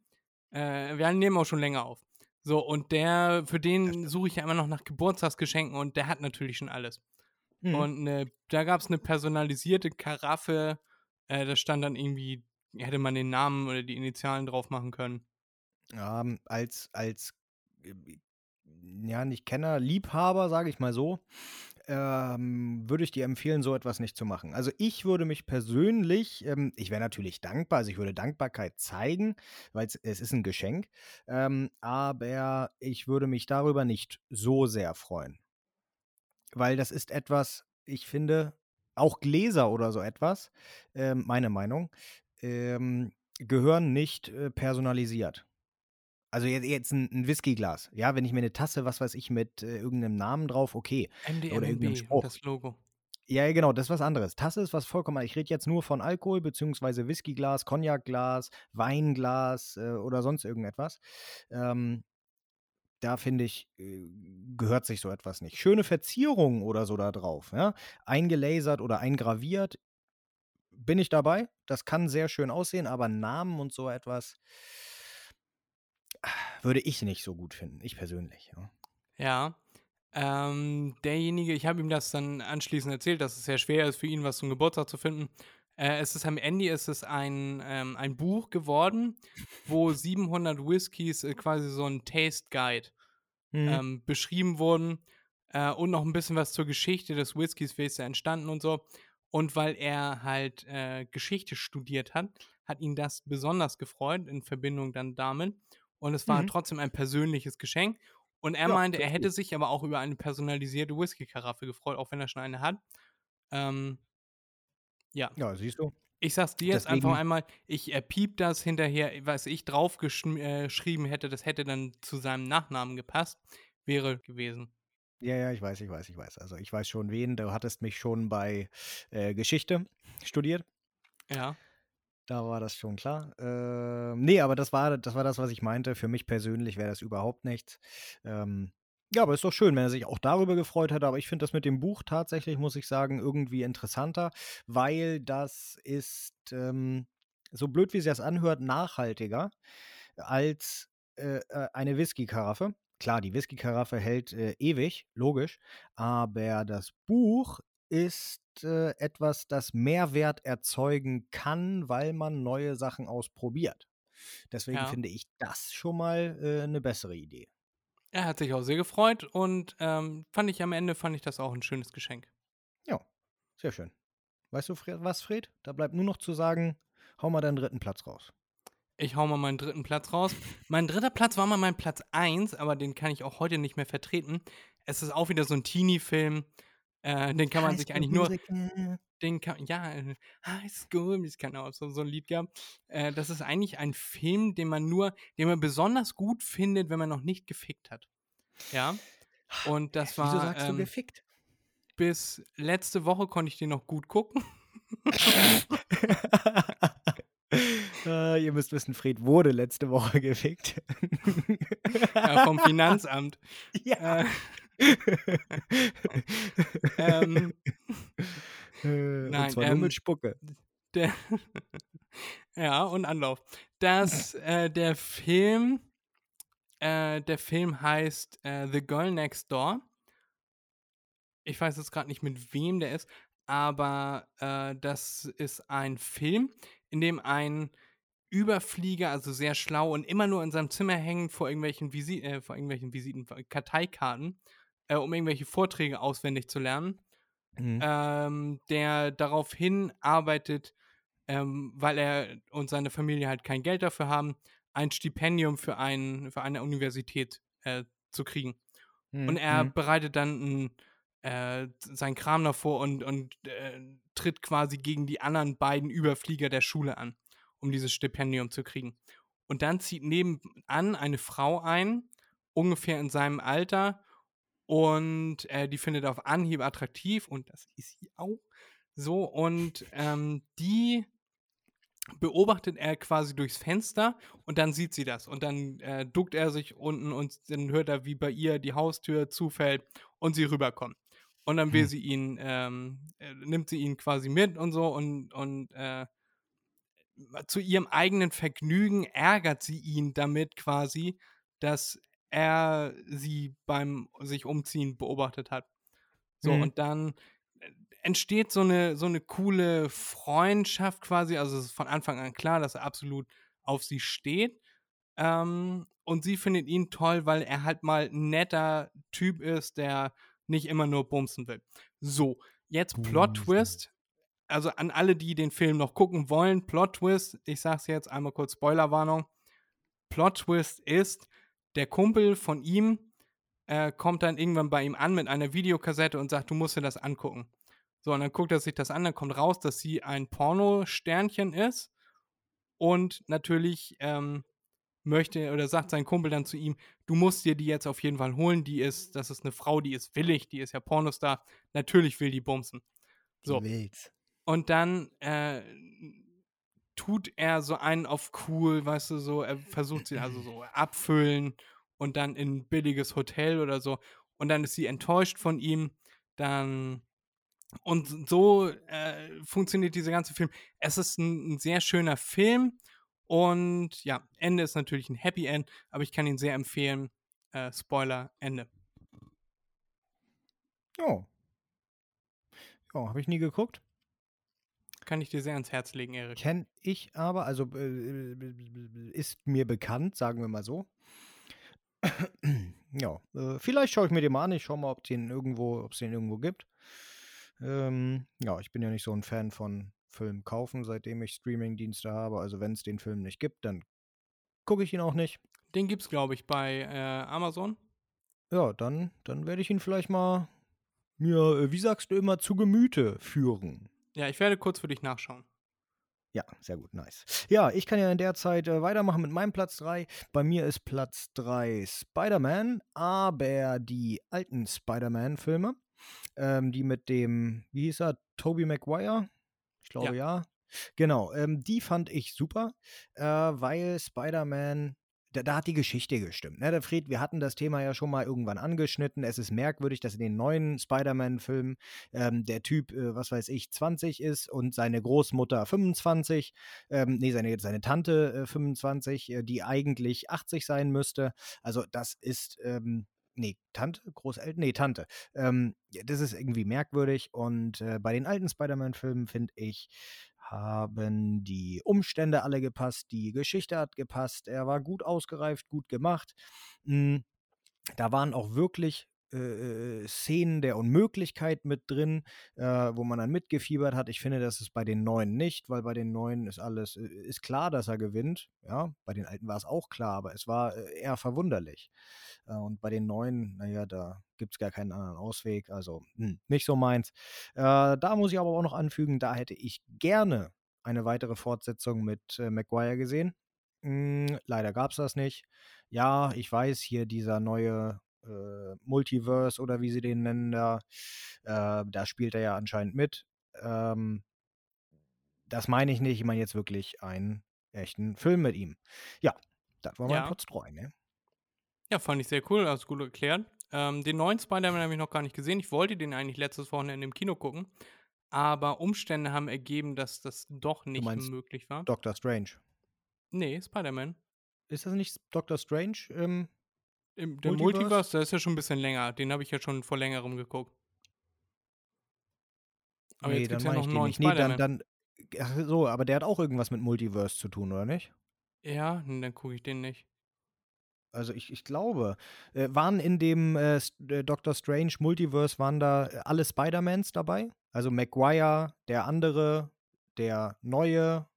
Speaker 1: Äh, wir nehmen auch schon länger auf. So, und der, für den suche ich ja immer noch nach Geburtstagsgeschenken und der hat natürlich schon alles.
Speaker 2: Mhm.
Speaker 1: Und ne, da gab es eine personalisierte Karaffe, äh, da stand dann irgendwie, hätte man den Namen oder die Initialen drauf machen können.
Speaker 2: ähm, als, als, äh, ja, nicht Kenner, Liebhaber, sage ich mal so, ähm, würde ich dir empfehlen, so etwas nicht zu machen. Also ich würde mich persönlich, ähm, ich wäre natürlich dankbar, also ich würde Dankbarkeit zeigen, weil es ist ein Geschenk, ähm, aber ich würde mich darüber nicht so sehr freuen. Weil das ist etwas, ich finde, auch Gläser oder so etwas, ähm, meine Meinung, ähm, gehören nicht äh, personalisiert. Also jetzt, jetzt ein, ein Whiskyglas. Ja, wenn ich mir eine Tasse, was weiß ich, mit äh, irgendeinem Namen drauf, okay. Oder irgendeinem
Speaker 1: MDMB,
Speaker 2: Spruch.
Speaker 1: das Logo.
Speaker 2: Ja, genau, das ist was anderes. Tasse ist was vollkommen. Ich rede jetzt nur von Alkohol, beziehungsweise Whiskyglas, Cognacglas, Weinglas äh, oder sonst irgendetwas. Ähm, da finde ich, äh, gehört sich so etwas nicht. Schöne Verzierungen oder so da drauf, ja. Eingelasert oder eingraviert, bin ich dabei. Das kann sehr schön aussehen, aber Namen und so etwas würde ich nicht so gut finden. Ich persönlich. Ja.
Speaker 1: Ja. Ähm, derjenige, ich habe ihm das dann anschließend erzählt, dass es sehr schwer ist für ihn, was zum Geburtstag zu finden. Äh, es ist am Ende ist es ein, ähm, ein Buch geworden, wo 700 Whiskys äh, quasi so ein Taste Guide
Speaker 2: Mhm.
Speaker 1: ähm, beschrieben wurden äh, und noch ein bisschen was zur Geschichte des Whiskys, wie ist er entstanden und so. Und weil er halt äh, Geschichte studiert hat, hat ihn das besonders gefreut in Verbindung dann damit. Und es war
Speaker 2: Mhm.
Speaker 1: trotzdem ein persönliches Geschenk. Und er
Speaker 2: Ja,
Speaker 1: meinte, er hätte sich aber auch über eine personalisierte Whisky-Karaffe gefreut, auch wenn er schon eine hat. Ähm, ja,
Speaker 2: ja, siehst du.
Speaker 1: ich sag's dir jetzt einfach einmal, ich äh, piep das hinterher, was ich draufgeschrieben hätte, das hätte dann zu seinem Nachnamen gepasst, wäre gewesen.
Speaker 2: Ja, ja, ich weiß, ich weiß, ich weiß. Also ich weiß schon wen. Du hattest mich schon bei äh, Geschichte studiert.
Speaker 1: Ja.
Speaker 2: Da war das schon klar. Ähm, nee, aber das war, das war das, was ich meinte. Für mich persönlich wäre das überhaupt nichts. Ähm, Ja, aber ist doch schön, wenn er sich auch darüber gefreut hat. Aber ich finde das mit dem Buch tatsächlich, muss ich sagen, irgendwie interessanter, weil das ist, ähm, so blöd wie sich das anhört, nachhaltiger als äh, äh, eine Whisky-Karaffe. Klar, die Whisky-Karaffe hält äh, ewig, logisch, aber das Buch ist äh, etwas, das Mehrwert erzeugen kann, weil man neue Sachen ausprobiert. Deswegen
Speaker 1: Ja.
Speaker 2: finde ich das schon mal äh, eine bessere Idee.
Speaker 1: Er hat sich auch sehr gefreut und ähm, fand ich am Ende fand ich das auch ein schönes Geschenk.
Speaker 2: Ja, sehr schön. Weißt du Fred, was, Fred? Da bleibt nur noch zu sagen, hau mal deinen dritten Platz raus.
Speaker 1: Ich hau mal meinen dritten Platz raus. Mein dritter Platz war mal mein Platz 1, aber den kann ich auch heute nicht mehr vertreten. Es ist auch wieder so ein Teenie-Film. Äh, den kann man sich eigentlich nur. Den kann, ja, äh, High School, kann auch so, so ein Lied gehabt. Äh, das ist eigentlich ein Film, den man nur, den man besonders gut findet, wenn man noch nicht gefickt hat. Ja. Und das war.
Speaker 2: Wieso sagst
Speaker 1: ähm,
Speaker 2: du gefickt?
Speaker 1: bis letzte Woche konnte ich den noch gut gucken.
Speaker 2: äh, ihr müsst wissen, Fred wurde letzte Woche gefickt.
Speaker 1: Ja, vom Finanzamt.
Speaker 2: ja.
Speaker 1: Äh, ähm,
Speaker 2: Äh,
Speaker 1: nein,
Speaker 2: und zwar
Speaker 1: ähm,
Speaker 2: nur mit Spucke.
Speaker 1: der ja, und Anlauf. Das, äh, der Film, äh, der Film heißt äh, The Girl Next Door. Ich weiß jetzt gerade nicht, mit wem der ist, aber äh, das ist ein Film, in dem ein Überflieger, also sehr schlau und immer nur in seinem Zimmer hängen vor irgendwelchen, Visi äh, vor irgendwelchen Visiten, Karteikarten, äh, um irgendwelche Vorträge auswendig zu lernen
Speaker 2: Mhm.
Speaker 1: ähm, der daraufhin arbeitet, ähm, weil er und seine Familie halt kein Geld dafür haben, ein Stipendium für, ein, für eine Universität äh, zu kriegen. Und er
Speaker 2: Mhm.
Speaker 1: bereitet dann äh, sein Kram davor und, und äh, tritt quasi gegen die anderen beiden Überflieger der Schule an, um dieses Stipendium zu kriegen. Und dann zieht nebenan eine Frau ein, ungefähr in seinem Alter, und äh, die findet auf Anhieb attraktiv und das ist sie auch so. Und ähm, die beobachtet er quasi durchs Fenster und dann sieht sie das. Und dann äh, duckt er sich unten und dann hört er, wie bei ihr die Haustür zufällt und sie rüberkommt. Und dann will
Speaker 2: Hm.
Speaker 1: sie ihn, ähm, äh, nimmt sie ihn quasi mit und so und, und äh, zu ihrem eigenen Vergnügen ärgert sie ihn damit quasi, dass er sie beim sich umziehen beobachtet hat. So,
Speaker 2: Mhm.
Speaker 1: und dann äh, entsteht so eine, so eine coole Freundschaft quasi. Also es ist von Anfang an klar, dass er absolut auf sie steht. Ähm, und sie findet ihn toll, weil er halt mal ein netter Typ ist, der nicht immer nur bumsen will. So, jetzt Plot
Speaker 2: Bumsen.
Speaker 1: Twist. Also an alle, die den Film noch gucken wollen, Plot Twist, ich sag's jetzt einmal kurz Spoilerwarnung. Plot Twist ist, der Kumpel von ihm äh, kommt dann irgendwann bei ihm an mit einer Videokassette und sagt, du musst dir das angucken. So, und dann guckt er sich das an, dann kommt raus, dass sie ein Porno-Sternchen ist und natürlich ähm, möchte oder sagt sein Kumpel dann zu ihm, du musst dir die jetzt auf jeden Fall holen, die ist, das ist eine Frau, die ist willig, die ist ja Pornostar, natürlich will die bumsen. So.
Speaker 2: Die.
Speaker 1: Und dann äh, tut er so einen auf cool, weißt du, so, er versucht sie also so abfüllen und dann in ein billiges Hotel oder so. Und dann ist sie enttäuscht von ihm. Dann. Und so äh, funktioniert dieser ganze Film. Es ist ein, ein sehr schöner Film. Und ja, Ende ist natürlich ein Happy End, aber ich kann ihn sehr empfehlen. Äh, Spoiler, Ende.
Speaker 2: Ja. Ja, habe ich nie geguckt.
Speaker 1: Kann ich dir sehr ans Herz legen, Erik.
Speaker 2: Kenn ich aber, also äh, ist mir bekannt, sagen wir mal so. ja, äh, vielleicht schaue ich mir den mal an. Ich schaue mal, ob es den irgendwo, ob es den irgendwo gibt. Ähm, ja, ich bin ja nicht so ein Fan von Film kaufen, seitdem ich Streamingdienste habe. Also wenn es den Film nicht gibt, dann gucke ich ihn auch nicht.
Speaker 1: Den gibt's, glaube ich, bei äh, Amazon.
Speaker 2: Ja, dann, dann werde ich ihn vielleicht mal mir, äh, wie sagst du immer, zu Gemüte führen.
Speaker 1: Ja, ich werde kurz für dich nachschauen.
Speaker 2: Ja, sehr gut, nice. Ja, ich kann ja in der Zeit äh, weitermachen mit meinem Platz 3. Bei mir ist Platz 3 Spider-Man, aber die alten Spider-Man-Filme, ähm, die mit dem, wie hieß er, Tobey Maguire? Ich glaube ja. Genau, ähm, die fand ich super, äh, weil Spider-Man da, da hat die Geschichte gestimmt. Ne? Der Fred, wir hatten das Thema ja schon mal irgendwann angeschnitten. Es ist merkwürdig, dass in den neuen Spider-Man-Filmen ähm, der Typ, äh, was weiß ich, 20 ist und seine Großmutter 25, ähm, nee, seine, seine Tante äh, 25, äh, die eigentlich 80 sein müsste. Also das ist, ähm, nee, Tante, Großeltern, nee, Tante. Ähm, das ist irgendwie merkwürdig und äh, bei den alten Spider-Man-Filmen finde ich, haben die Umstände alle gepasst, die Geschichte hat gepasst, er war gut ausgereift, gut gemacht. Hm, da waren auch wirklich äh, Szenen der Unmöglichkeit mit drin, äh, wo man dann mitgefiebert hat. Ich finde, das ist bei den Neuen nicht, weil bei den Neuen ist alles, äh, ist klar, dass er gewinnt. Ja, bei den Alten war es auch klar, aber es war äh, eher verwunderlich. Äh, und bei den Neuen, naja, da gibt es gar keinen anderen Ausweg. Also hm, nicht so meins. Äh, da muss ich aber auch noch anfügen, da hätte ich gerne eine weitere Fortsetzung mit äh, Maguire gesehen. Hm, leider gab es das nicht. Ja, ich weiß, hier dieser neue äh, Multiverse oder wie sie den nennen, da, äh, da spielt er ja anscheinend mit. Ähm, das meine ich nicht. Ich meine jetzt wirklich einen echten Film mit ihm. Ja, das war mein
Speaker 1: Ja.
Speaker 2: Platz 3, ne?
Speaker 1: Ja, fand ich sehr cool, hast du gut erklärt. Ähm, den neuen Spider-Man habe ich noch gar nicht gesehen. Ich wollte den eigentlich letztes Wochenende im Kino gucken. Aber Umstände haben ergeben, dass das doch nicht möglich war.
Speaker 2: Doctor Strange.
Speaker 1: Nee, Spider-Man.
Speaker 2: Ist das nicht Doctor Strange? Ähm,
Speaker 1: Im, der
Speaker 2: Multiverse?
Speaker 1: Multiverse, der ist ja schon ein bisschen länger. Den habe ich ja schon vor längerem geguckt. Aber
Speaker 2: nee,
Speaker 1: jetzt
Speaker 2: dann
Speaker 1: gibt es ja noch
Speaker 2: ich
Speaker 1: einen neuen
Speaker 2: nicht. Nee, dann, dann. Ach so, aber der hat auch irgendwas mit Multiverse zu tun, oder nicht?
Speaker 1: Ja, dann gucke ich den nicht.
Speaker 2: Also ich, ich glaube, äh, waren in dem äh, äh, Doctor Strange Multiverse, waren da äh, alle Spider-Mans dabei? Also Maguire, der andere, der neue,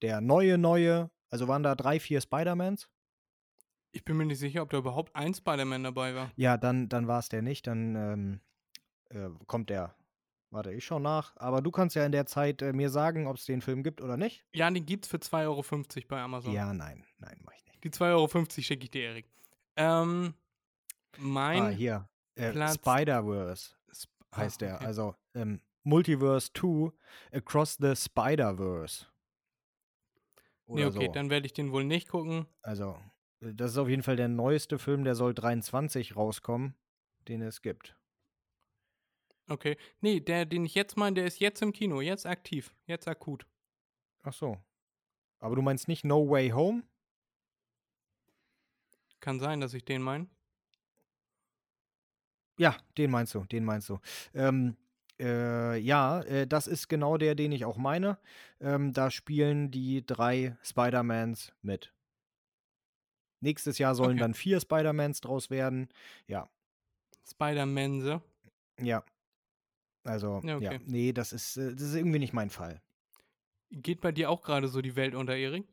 Speaker 2: der neue neue. Also waren da drei, vier Spider-Mans?
Speaker 1: Ich bin mir nicht sicher, ob da überhaupt ein Spider-Man dabei war.
Speaker 2: Ja, dann, dann war es der nicht. Dann ähm, äh, kommt der. Warte, ich schau nach. Aber du kannst ja in der Zeit äh, mir sagen, ob es den Film gibt oder nicht.
Speaker 1: Ja, den gibt's für 2,50 Euro bei Amazon.
Speaker 2: Ja, nein, nein, mach ich nicht.
Speaker 1: Die 2,50 Euro schicke ich dir, Erik. Ähm, mein
Speaker 2: ah, hier. Äh, Spider-Verse
Speaker 1: Sp- ah,
Speaker 2: heißt der.
Speaker 1: okay.
Speaker 2: Also ähm, Multiverse 2 Across the Spider-Verse.
Speaker 1: Nee, okay,
Speaker 2: so.
Speaker 1: dann werde ich den wohl nicht gucken.
Speaker 2: Also, das ist auf jeden Fall der neueste Film, der soll 23 rauskommen, den es gibt.
Speaker 1: Okay. Nee, der, den ich jetzt meine, der ist jetzt im Kino, jetzt aktiv, jetzt akut.
Speaker 2: Ach so. Aber du meinst nicht No Way Home?
Speaker 1: Kann sein, dass ich den meine.
Speaker 2: Ja, den meinst du, den meinst du. Ähm, äh, ja, äh, das ist genau der, den ich auch meine. Ähm, da spielen die drei Spider-Mans mit. Nächstes Jahr sollen
Speaker 1: Okay.
Speaker 2: dann vier Spider-Mans draus werden. Ja,
Speaker 1: Spider-Man.
Speaker 2: ja. Also,
Speaker 1: Ja,
Speaker 2: ja,
Speaker 1: okay.
Speaker 2: nee, das ist, äh, das ist irgendwie nicht mein Fall.
Speaker 1: Geht bei dir auch gerade so die Welt unter, Erik?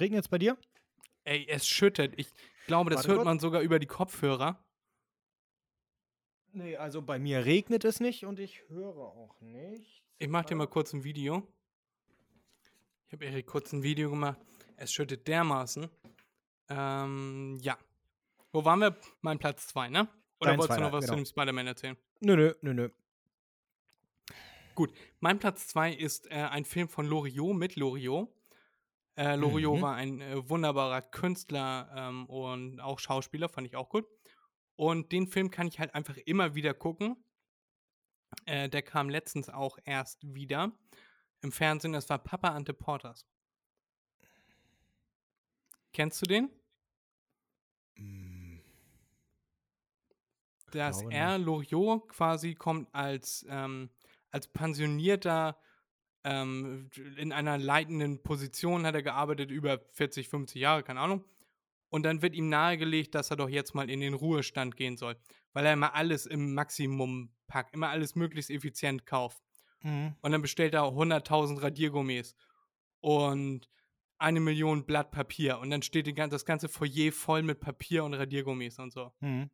Speaker 2: Regnet es bei dir?
Speaker 1: Ey, es schüttet. Ich glaube, das
Speaker 2: Warte
Speaker 1: hört
Speaker 2: kurz.
Speaker 1: man sogar über die Kopfhörer.
Speaker 2: Nee, also bei mir regnet es nicht und ich höre auch nichts.
Speaker 1: Ich mach dir mal kurz ein Video. Ich habe Erik kurz ein Video gemacht. Es schüttet dermaßen. Ähm, ja. Wo waren wir? Mein Platz 2, ne? Oder
Speaker 2: Dein
Speaker 1: wolltest du noch was zu
Speaker 2: genau.
Speaker 1: dem Spider-Man erzählen?
Speaker 2: Nö, nö, nö, nö.
Speaker 1: Mein Platz 2 ist äh, ein Film von Loriot mit Loriot. Äh, Loriot
Speaker 2: Mhm.
Speaker 1: war ein äh, wunderbarer Künstler ähm, und auch Schauspieler, fand ich auch gut. Und den Film kann ich halt einfach immer wieder gucken. Äh, der kam letztens auch erst wieder im Fernsehen. Das war Papa Ante Porters. Kennst du den?
Speaker 2: Hm,
Speaker 1: dass er, Loriot, quasi kommt als, ähm, als pensionierter, ähm, in einer leitenden Position hat er gearbeitet, über 40, 50 Jahre, keine Ahnung. Und dann wird ihm nahegelegt, dass er doch jetzt mal in den Ruhestand gehen soll, weil er immer alles im Maximum packt, immer alles möglichst effizient kauft.
Speaker 2: Mhm.
Speaker 1: Und dann bestellt er 100.000 Radiergummis und eine Million Blatt Papier. Und dann steht das ganze Foyer voll mit Papier und Radiergummis und so.
Speaker 2: Mhm.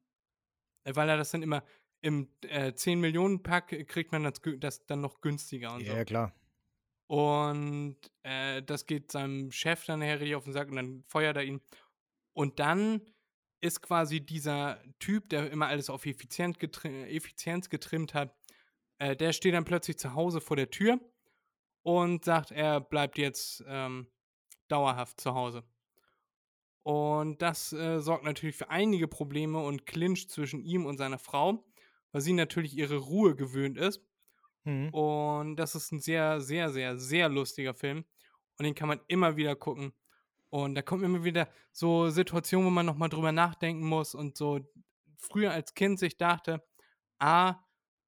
Speaker 1: Äh, Weil er das dann immer im äh, 10 Millionen Pack kriegt man das, das dann noch günstiger und
Speaker 2: Ja, klar.
Speaker 1: so. Und äh, das geht seinem Chef dann nachher richtig auf den Sack und dann feuert er ihn. Und dann ist quasi dieser Typ, der immer alles auf Effizient getri Effizienz getrimmt hat, äh, der steht dann plötzlich zu Hause vor der Tür und sagt, er bleibt jetzt ähm, dauerhaft zu Hause. Und das äh, sorgt natürlich für einige Probleme und Clinch zwischen ihm und seiner Frau, weil sie natürlich ihre Ruhe gewöhnt ist.
Speaker 2: Mhm.
Speaker 1: Und das ist ein sehr, sehr, sehr, sehr lustiger Film. Und den kann man immer wieder gucken. Und da kommen immer wieder so Situationen, wo man nochmal drüber nachdenken muss und so früher als Kind sich dachte, ah,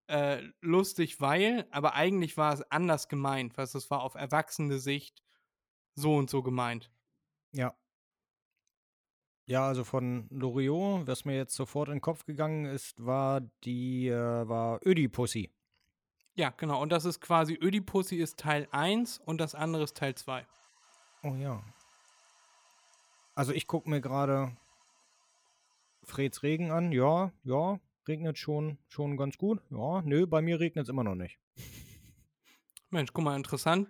Speaker 1: äh, lustig, weil, aber eigentlich war es anders gemeint, was es war auf erwachsene Sicht so und so gemeint.
Speaker 2: Ja. Ja, also von Loriot, was mir jetzt sofort in den Kopf gegangen ist, war die, äh, war Ödipussy.
Speaker 1: Ja, genau. Und das ist quasi Ödipussy ist Teil 1 und das andere ist Teil 2.
Speaker 2: Oh ja. Also ich gucke mir gerade Freds Regen an. Ja, ja, regnet schon, schon ganz gut. Ja, nö, bei mir regnet es immer noch nicht.
Speaker 1: Mensch, guck mal, interessant.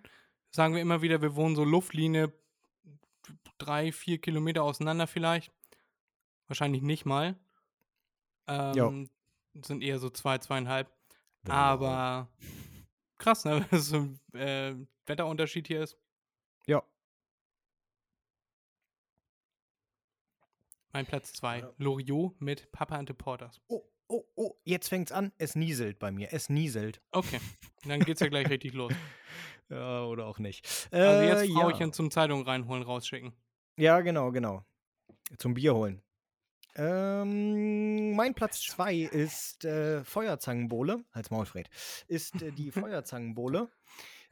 Speaker 1: Sagen wir immer wieder, wir wohnen so Luftlinie drei, vier Kilometer auseinander vielleicht. Wahrscheinlich nicht mal. Ähm, sind eher so zwei, zweieinhalb. Aber krass, ne? Was so ein äh, Wetterunterschied hier ist.
Speaker 2: Ja.
Speaker 1: Mein Platz 2.
Speaker 2: Ja.
Speaker 1: Loriot mit Papa and the Porters.
Speaker 2: Oh, oh, oh, jetzt fängt's an. Es nieselt bei mir. Es nieselt.
Speaker 1: Okay, dann geht's ja gleich richtig los.
Speaker 2: Ja, oder auch nicht.
Speaker 1: Also
Speaker 2: Äh,
Speaker 1: jetzt
Speaker 2: ja.
Speaker 1: Frauchen zum Zeitung reinholen, rausschicken.
Speaker 2: Ja, genau, genau. Zum Bier holen. Ähm, mein Platz 2 ist äh, Feuerzangenbowle, als Maulfred, ist äh, die Feuerzangenbowle.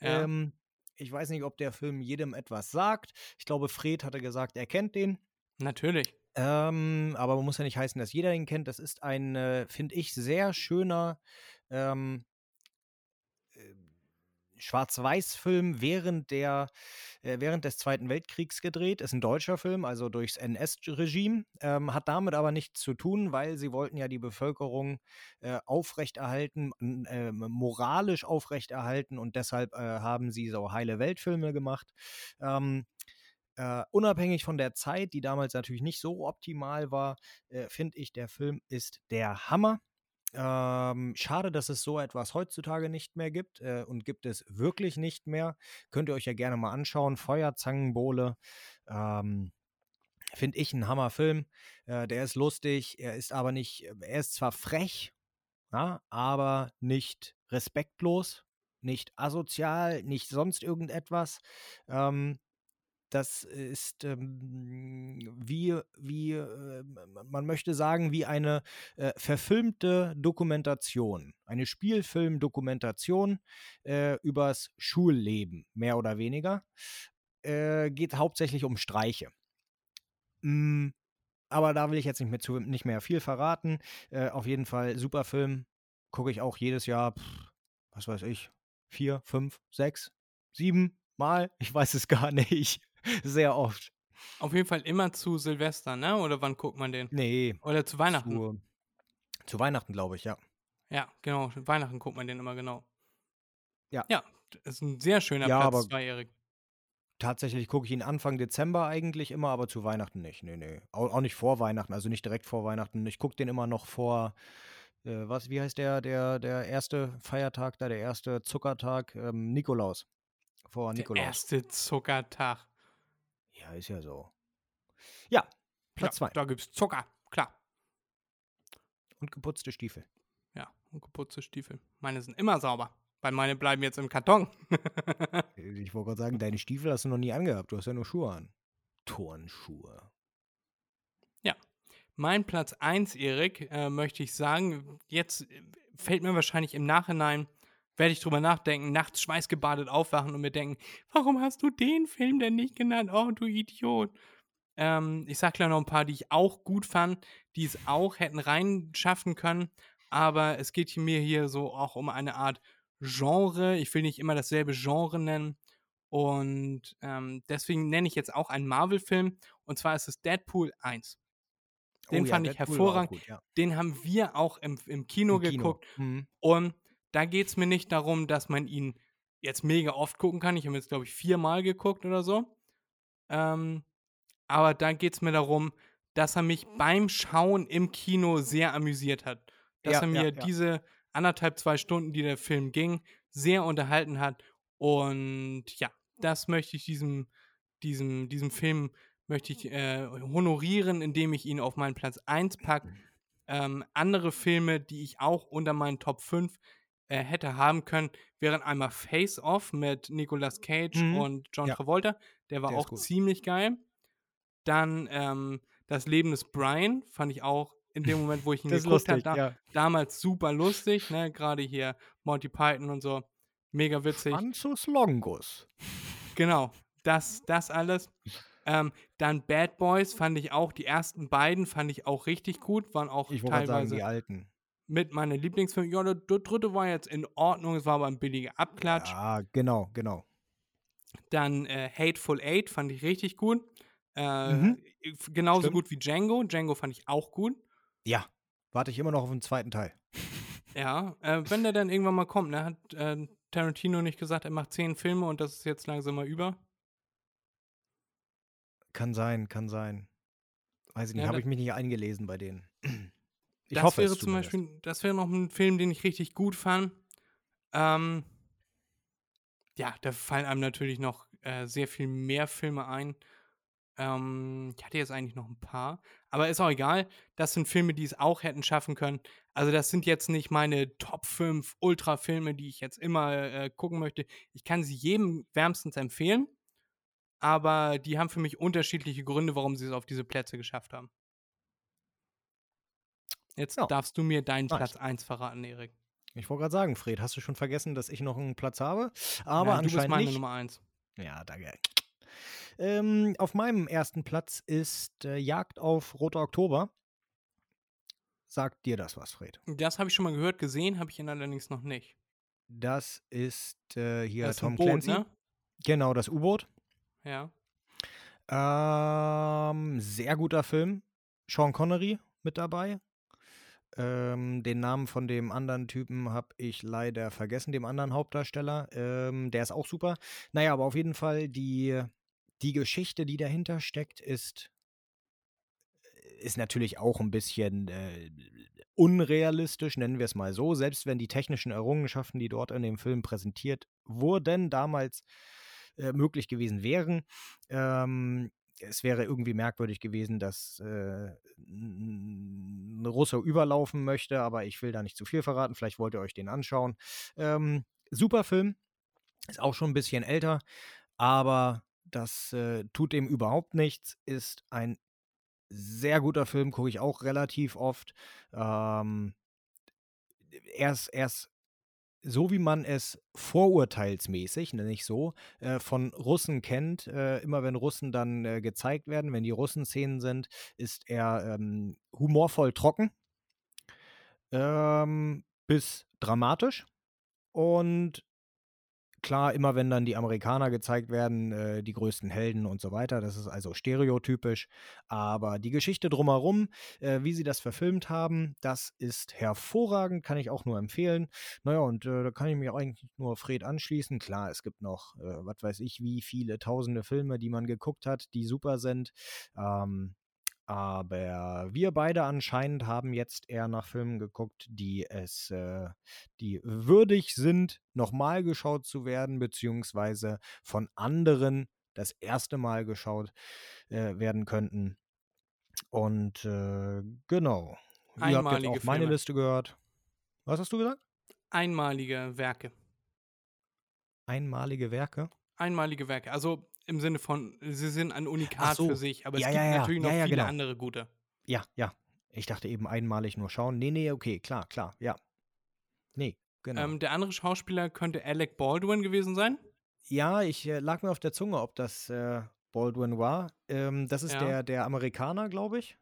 Speaker 1: Ja.
Speaker 2: Ähm, ich weiß nicht, ob der Film jedem etwas sagt. Ich glaube, Fred hatte gesagt, er kennt den.
Speaker 1: Natürlich.
Speaker 2: Ähm, aber muss ja nicht heißen, dass jeder ihn kennt. Das ist ein, äh, finde ich, sehr schöner ähm, äh, Schwarz-Weiß-Film während der äh, während des Zweiten Weltkriegs gedreht. Ist ein deutscher Film, also durchs NS-Regime. Ähm, hat damit aber nichts zu tun, weil sie wollten ja die Bevölkerung äh, aufrechterhalten, äh, moralisch aufrechterhalten und deshalb äh, haben sie so heile Weltfilme gemacht. Ähm, äh, unabhängig von der Zeit, die damals natürlich nicht so optimal war, äh, finde ich, der Film ist der Hammer. Ähm, schade, dass es so etwas heutzutage nicht mehr gibt äh, und gibt es wirklich nicht mehr. Könnt ihr euch ja gerne mal anschauen. Feuerzangenbowle. Ähm, Finde ich ein Hammerfilm. Äh, der ist lustig, er ist aber nicht, er ist zwar frech, ja, aber nicht respektlos, nicht asozial, nicht sonst irgendetwas. Ähm, das ist ähm, wie, wie äh, man möchte sagen, wie eine äh, verfilmte Dokumentation, eine Spielfilm-Dokumentation äh, übers Schulleben, mehr oder weniger. Äh, geht hauptsächlich um Streiche. Mm, aber da will ich jetzt nicht mehr, zu, nicht mehr viel verraten. Äh, auf jeden Fall super Film. Gucke ich auch jedes Jahr, pff, was weiß ich, vier, fünf, sechs, sieben Mal. Ich weiß es gar nicht. Sehr oft.
Speaker 1: Auf jeden Fall immer zu Silvester, ne? Oder wann guckt man den?
Speaker 2: Nee.
Speaker 1: Oder zu Weihnachten.
Speaker 2: Zu, zu Weihnachten, glaube ich, ja.
Speaker 1: Ja, genau. Weihnachten guckt man den immer genau.
Speaker 2: Ja.
Speaker 1: Ja, ist ein sehr schöner
Speaker 2: Ja,
Speaker 1: Platz,
Speaker 2: aber-
Speaker 1: zweijährig.
Speaker 2: Tatsächlich gucke ich ihn Anfang Dezember eigentlich immer, aber zu Weihnachten nicht. Nee, nee. Auch, auch nicht vor Weihnachten, also nicht direkt vor Weihnachten. Ich gucke den immer noch vor, äh, was, wie heißt der, der, der erste Feiertag da, der erste Zuckertag? Ähm, Nikolaus. Vor
Speaker 1: Der
Speaker 2: Nikolaus.
Speaker 1: erste Zuckertag.
Speaker 2: Ja, ist ja so. Ja, Platz
Speaker 1: ja,
Speaker 2: zwei.
Speaker 1: Da gibt's Zucker, klar.
Speaker 2: Und geputzte Stiefel.
Speaker 1: Ja, und geputzte Stiefel. Meine sind immer sauber, weil meine bleiben jetzt im Karton.
Speaker 2: Ich wollte gerade sagen, deine Stiefel hast du noch nie angehabt. Du hast ja nur Schuhe an. Turnschuhe.
Speaker 1: Mein Platz 1, Erik, äh, möchte ich sagen, jetzt äh, fällt mir wahrscheinlich im Nachhinein, werde ich drüber nachdenken, nachts schweißgebadet aufwachen und mir denken, warum hast du den Film denn nicht genannt? Oh, du Idiot. Ähm, ich sag gleich noch ein paar, die ich auch gut fand, die es auch hätten reinschaffen können, aber es geht mir hier so auch um eine Art Genre. Ich will nicht immer dasselbe Genre nennen. Und ähm, deswegen nenne ich jetzt auch einen Marvel-Film. Und zwar ist es Deadpool 1. Den
Speaker 2: Oh ja,
Speaker 1: fand ich
Speaker 2: Deadpool
Speaker 1: hervorragend.
Speaker 2: Gut, ja.
Speaker 1: Den haben wir auch im, im Kino
Speaker 2: Im Kino.
Speaker 1: geguckt.
Speaker 2: Mhm.
Speaker 1: Und da geht es mir nicht darum, dass man ihn jetzt mega oft gucken kann. Ich habe jetzt, glaube ich, viermal geguckt oder so. Ähm, aber da geht es mir darum, dass er mich beim Schauen im Kino sehr amüsiert hat. Dass
Speaker 2: Ja,
Speaker 1: er mir
Speaker 2: ja, ja.
Speaker 1: diese anderthalb, zwei Stunden, die der Film ging, sehr unterhalten hat. Und ja, das möchte ich diesem, diesem, diesem Film möchte ich äh, honorieren, indem ich ihn auf meinen Platz 1 packe. Ähm, andere Filme, die ich auch unter meinen Top 5 äh, hätte haben können, wären einmal Face Off mit Nicolas Cage
Speaker 2: Mhm.
Speaker 1: und John
Speaker 2: Ja.
Speaker 1: Travolta. Der war
Speaker 2: Der
Speaker 1: auch ziemlich geil. Dann ähm, Das Leben des Brian fand ich auch in dem Moment, wo ich ihn geguckt habe, da,
Speaker 2: ja.
Speaker 1: damals super lustig. Ne? Gerade hier Monty Python und so. Mega witzig.
Speaker 2: Franzus Longus.
Speaker 1: Genau, das, das alles. Ähm, dann Bad Boys fand ich auch, die ersten beiden fand ich auch richtig gut, waren auch
Speaker 2: Ich gerade sagen,
Speaker 1: teilweise
Speaker 2: die alten.
Speaker 1: Mit meinen Lieblingsfilmen. Ja, der, der dritte war jetzt in Ordnung, es war aber ein billiger Abklatsch.
Speaker 2: Ja, genau, genau.
Speaker 1: Dann äh, Hateful Eight fand ich richtig gut. Äh,
Speaker 2: Mhm.
Speaker 1: Genauso
Speaker 2: Stimmt.
Speaker 1: gut wie Django. Django fand ich auch gut.
Speaker 2: Ja, warte ich immer noch auf den zweiten Teil.
Speaker 1: Ja, äh, wenn der dann irgendwann mal kommt, ne, hat äh, Tarantino nicht gesagt, er macht zehn Filme und das ist jetzt langsam mal über.
Speaker 2: Kann sein, kann sein. Weiß ich nicht,
Speaker 1: Ja,
Speaker 2: habe ich mich nicht eingelesen bei denen. Ich
Speaker 1: das
Speaker 2: hoffe
Speaker 1: wäre zum. Beispiel, das wäre noch ein Film, den ich richtig gut fand. Ähm, ja, da fallen einem natürlich noch äh, sehr viel mehr Filme ein. Ähm, ich hatte jetzt eigentlich noch ein paar, aber ist auch egal. Das sind Filme, die es auch hätten schaffen können. Also das sind jetzt nicht meine Top 5 Ultra-Filme, die ich jetzt immer äh, gucken möchte. Ich kann sie jedem wärmstens empfehlen, aber die haben für mich unterschiedliche Gründe, warum sie es auf diese Plätze geschafft haben. Jetzt
Speaker 2: Ja.
Speaker 1: darfst du mir deinen
Speaker 2: Nice.
Speaker 1: Platz 1 verraten, Erik.
Speaker 2: Ich wollte gerade sagen, Fred, hast du schon vergessen, dass ich noch einen Platz habe? Aber
Speaker 1: Nein, du bist
Speaker 2: anscheinend
Speaker 1: meine
Speaker 2: nicht.
Speaker 1: Nummer 1.
Speaker 2: Ja, danke. Ähm, auf meinem ersten Platz ist äh, Jagd auf Roter Oktober. Sagt dir das was, Fred?
Speaker 1: Das habe ich schon mal gehört, gesehen habe ich ihn allerdings noch nicht.
Speaker 2: Das ist äh, hier
Speaker 1: das
Speaker 2: Tom
Speaker 1: Boot,
Speaker 2: Clancy.
Speaker 1: ne?
Speaker 2: Genau, das U-Boot.
Speaker 1: Ja.
Speaker 2: Ähm, sehr guter Film. Sean Connery mit dabei. Ähm, den Namen von dem anderen Typen habe ich leider vergessen, dem anderen Hauptdarsteller. Ähm, der ist auch super. Naja, aber auf jeden Fall die, die Geschichte, die dahinter steckt, ist, ist natürlich auch ein bisschen äh, unrealistisch, nennen wir es mal so. Selbst wenn die technischen Errungenschaften, die dort in dem Film präsentiert wurden, damals äh, möglich gewesen wären. Ähm, es wäre irgendwie merkwürdig gewesen, dass äh, ein Russe überlaufen möchte, aber ich will da nicht zu viel verraten. Vielleicht wollt ihr euch den anschauen. Ähm, super Film, ist auch schon ein bisschen älter, aber das äh, tut dem überhaupt nichts. Ist ein sehr guter Film, gucke ich auch relativ oft. Ähm, er ist, er ist so wie man es vorurteilsmäßig, nenne ich so, äh, von Russen kennt, äh, immer wenn Russen dann äh, gezeigt werden, wenn die Russen-Szenen sind, ist er ähm, humorvoll trocken ähm, bis dramatisch. Und klar, immer wenn dann die Amerikaner gezeigt werden, äh, die größten Helden und so weiter, das ist also stereotypisch. Aber die Geschichte drumherum, äh, wie sie das verfilmt haben, das ist hervorragend, kann ich auch nur empfehlen. Naja, und äh, da kann ich mich eigentlich nur Fred anschließen. Klar, es gibt noch, äh, was weiß ich, wie viele tausende Filme, die man geguckt hat, die super sind. Ähm, aber wir beide anscheinend haben jetzt eher nach Filmen geguckt, die es, äh, die würdig sind, nochmal geschaut zu werden, beziehungsweise von anderen das erste Mal geschaut äh, werden könnten. Und äh, genau. Ihr habt jetzt
Speaker 1: Einmalige
Speaker 2: auch meine
Speaker 1: Filme.
Speaker 2: Liste gehört. Was hast du gesagt?
Speaker 1: Einmalige Werke.
Speaker 2: Einmalige Werke.
Speaker 1: Einmalige Werke. Also im Sinne von, sie sind ein Unikat
Speaker 2: so.
Speaker 1: für sich, aber
Speaker 2: Ja,
Speaker 1: es
Speaker 2: ja,
Speaker 1: gibt
Speaker 2: ja.
Speaker 1: natürlich noch viele
Speaker 2: genau.
Speaker 1: andere gute.
Speaker 2: Ja, ja. Ich dachte eben einmalig nur schauen. Nee, nee, okay, klar, klar, ja. Nee, genau.
Speaker 1: Ähm, der andere Schauspieler könnte Alec Baldwin gewesen sein.
Speaker 2: Ja, ich äh, lag mir auf der Zunge, ob das äh, Baldwin war. Ähm, das ist der, der Amerikaner, glaube ich.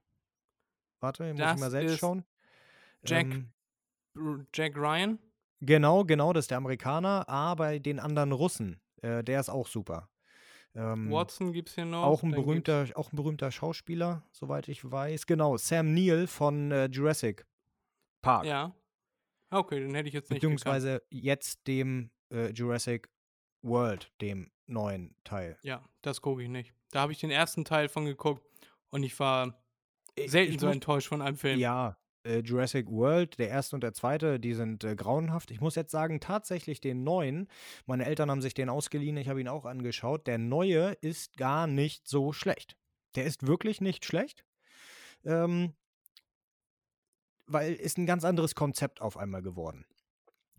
Speaker 2: Warte, muss
Speaker 1: Das
Speaker 2: ich mal selbst schauen.
Speaker 1: Jack-
Speaker 2: Ähm,
Speaker 1: Jack Ryan.
Speaker 2: genau, genau, das ist der Amerikaner, aber den anderen Russen, äh, der ist auch super. Ähm,
Speaker 1: Watson gibt es hier noch.
Speaker 2: auch, ein
Speaker 1: dann
Speaker 2: berühmter, auch ein berühmter Schauspieler, soweit ich weiß. Genau, Sam Neill von äh, Jurassic Park.
Speaker 1: Ja. Okay, den hätte ich jetzt nicht gekannt.
Speaker 2: beziehungsweise jetzt dem äh, Jurassic World, dem neuen Teil.
Speaker 1: Ja, das gucke ich nicht. Da habe ich den ersten Teil von geguckt und ich war
Speaker 2: Ich-
Speaker 1: selten
Speaker 2: ich
Speaker 1: so
Speaker 2: muss-
Speaker 1: enttäuscht von einem Film.
Speaker 2: Ja, äh, Jurassic World, der erste und der zweite, die sind äh, grauenhaft. Ich muss jetzt sagen, tatsächlich den neuen, meine Eltern haben sich den ausgeliehen, ich habe ihn auch angeschaut. Der neue ist gar nicht so schlecht. Der ist wirklich nicht schlecht. Ähm, weil ist ein ganz anderes Konzept auf einmal geworden.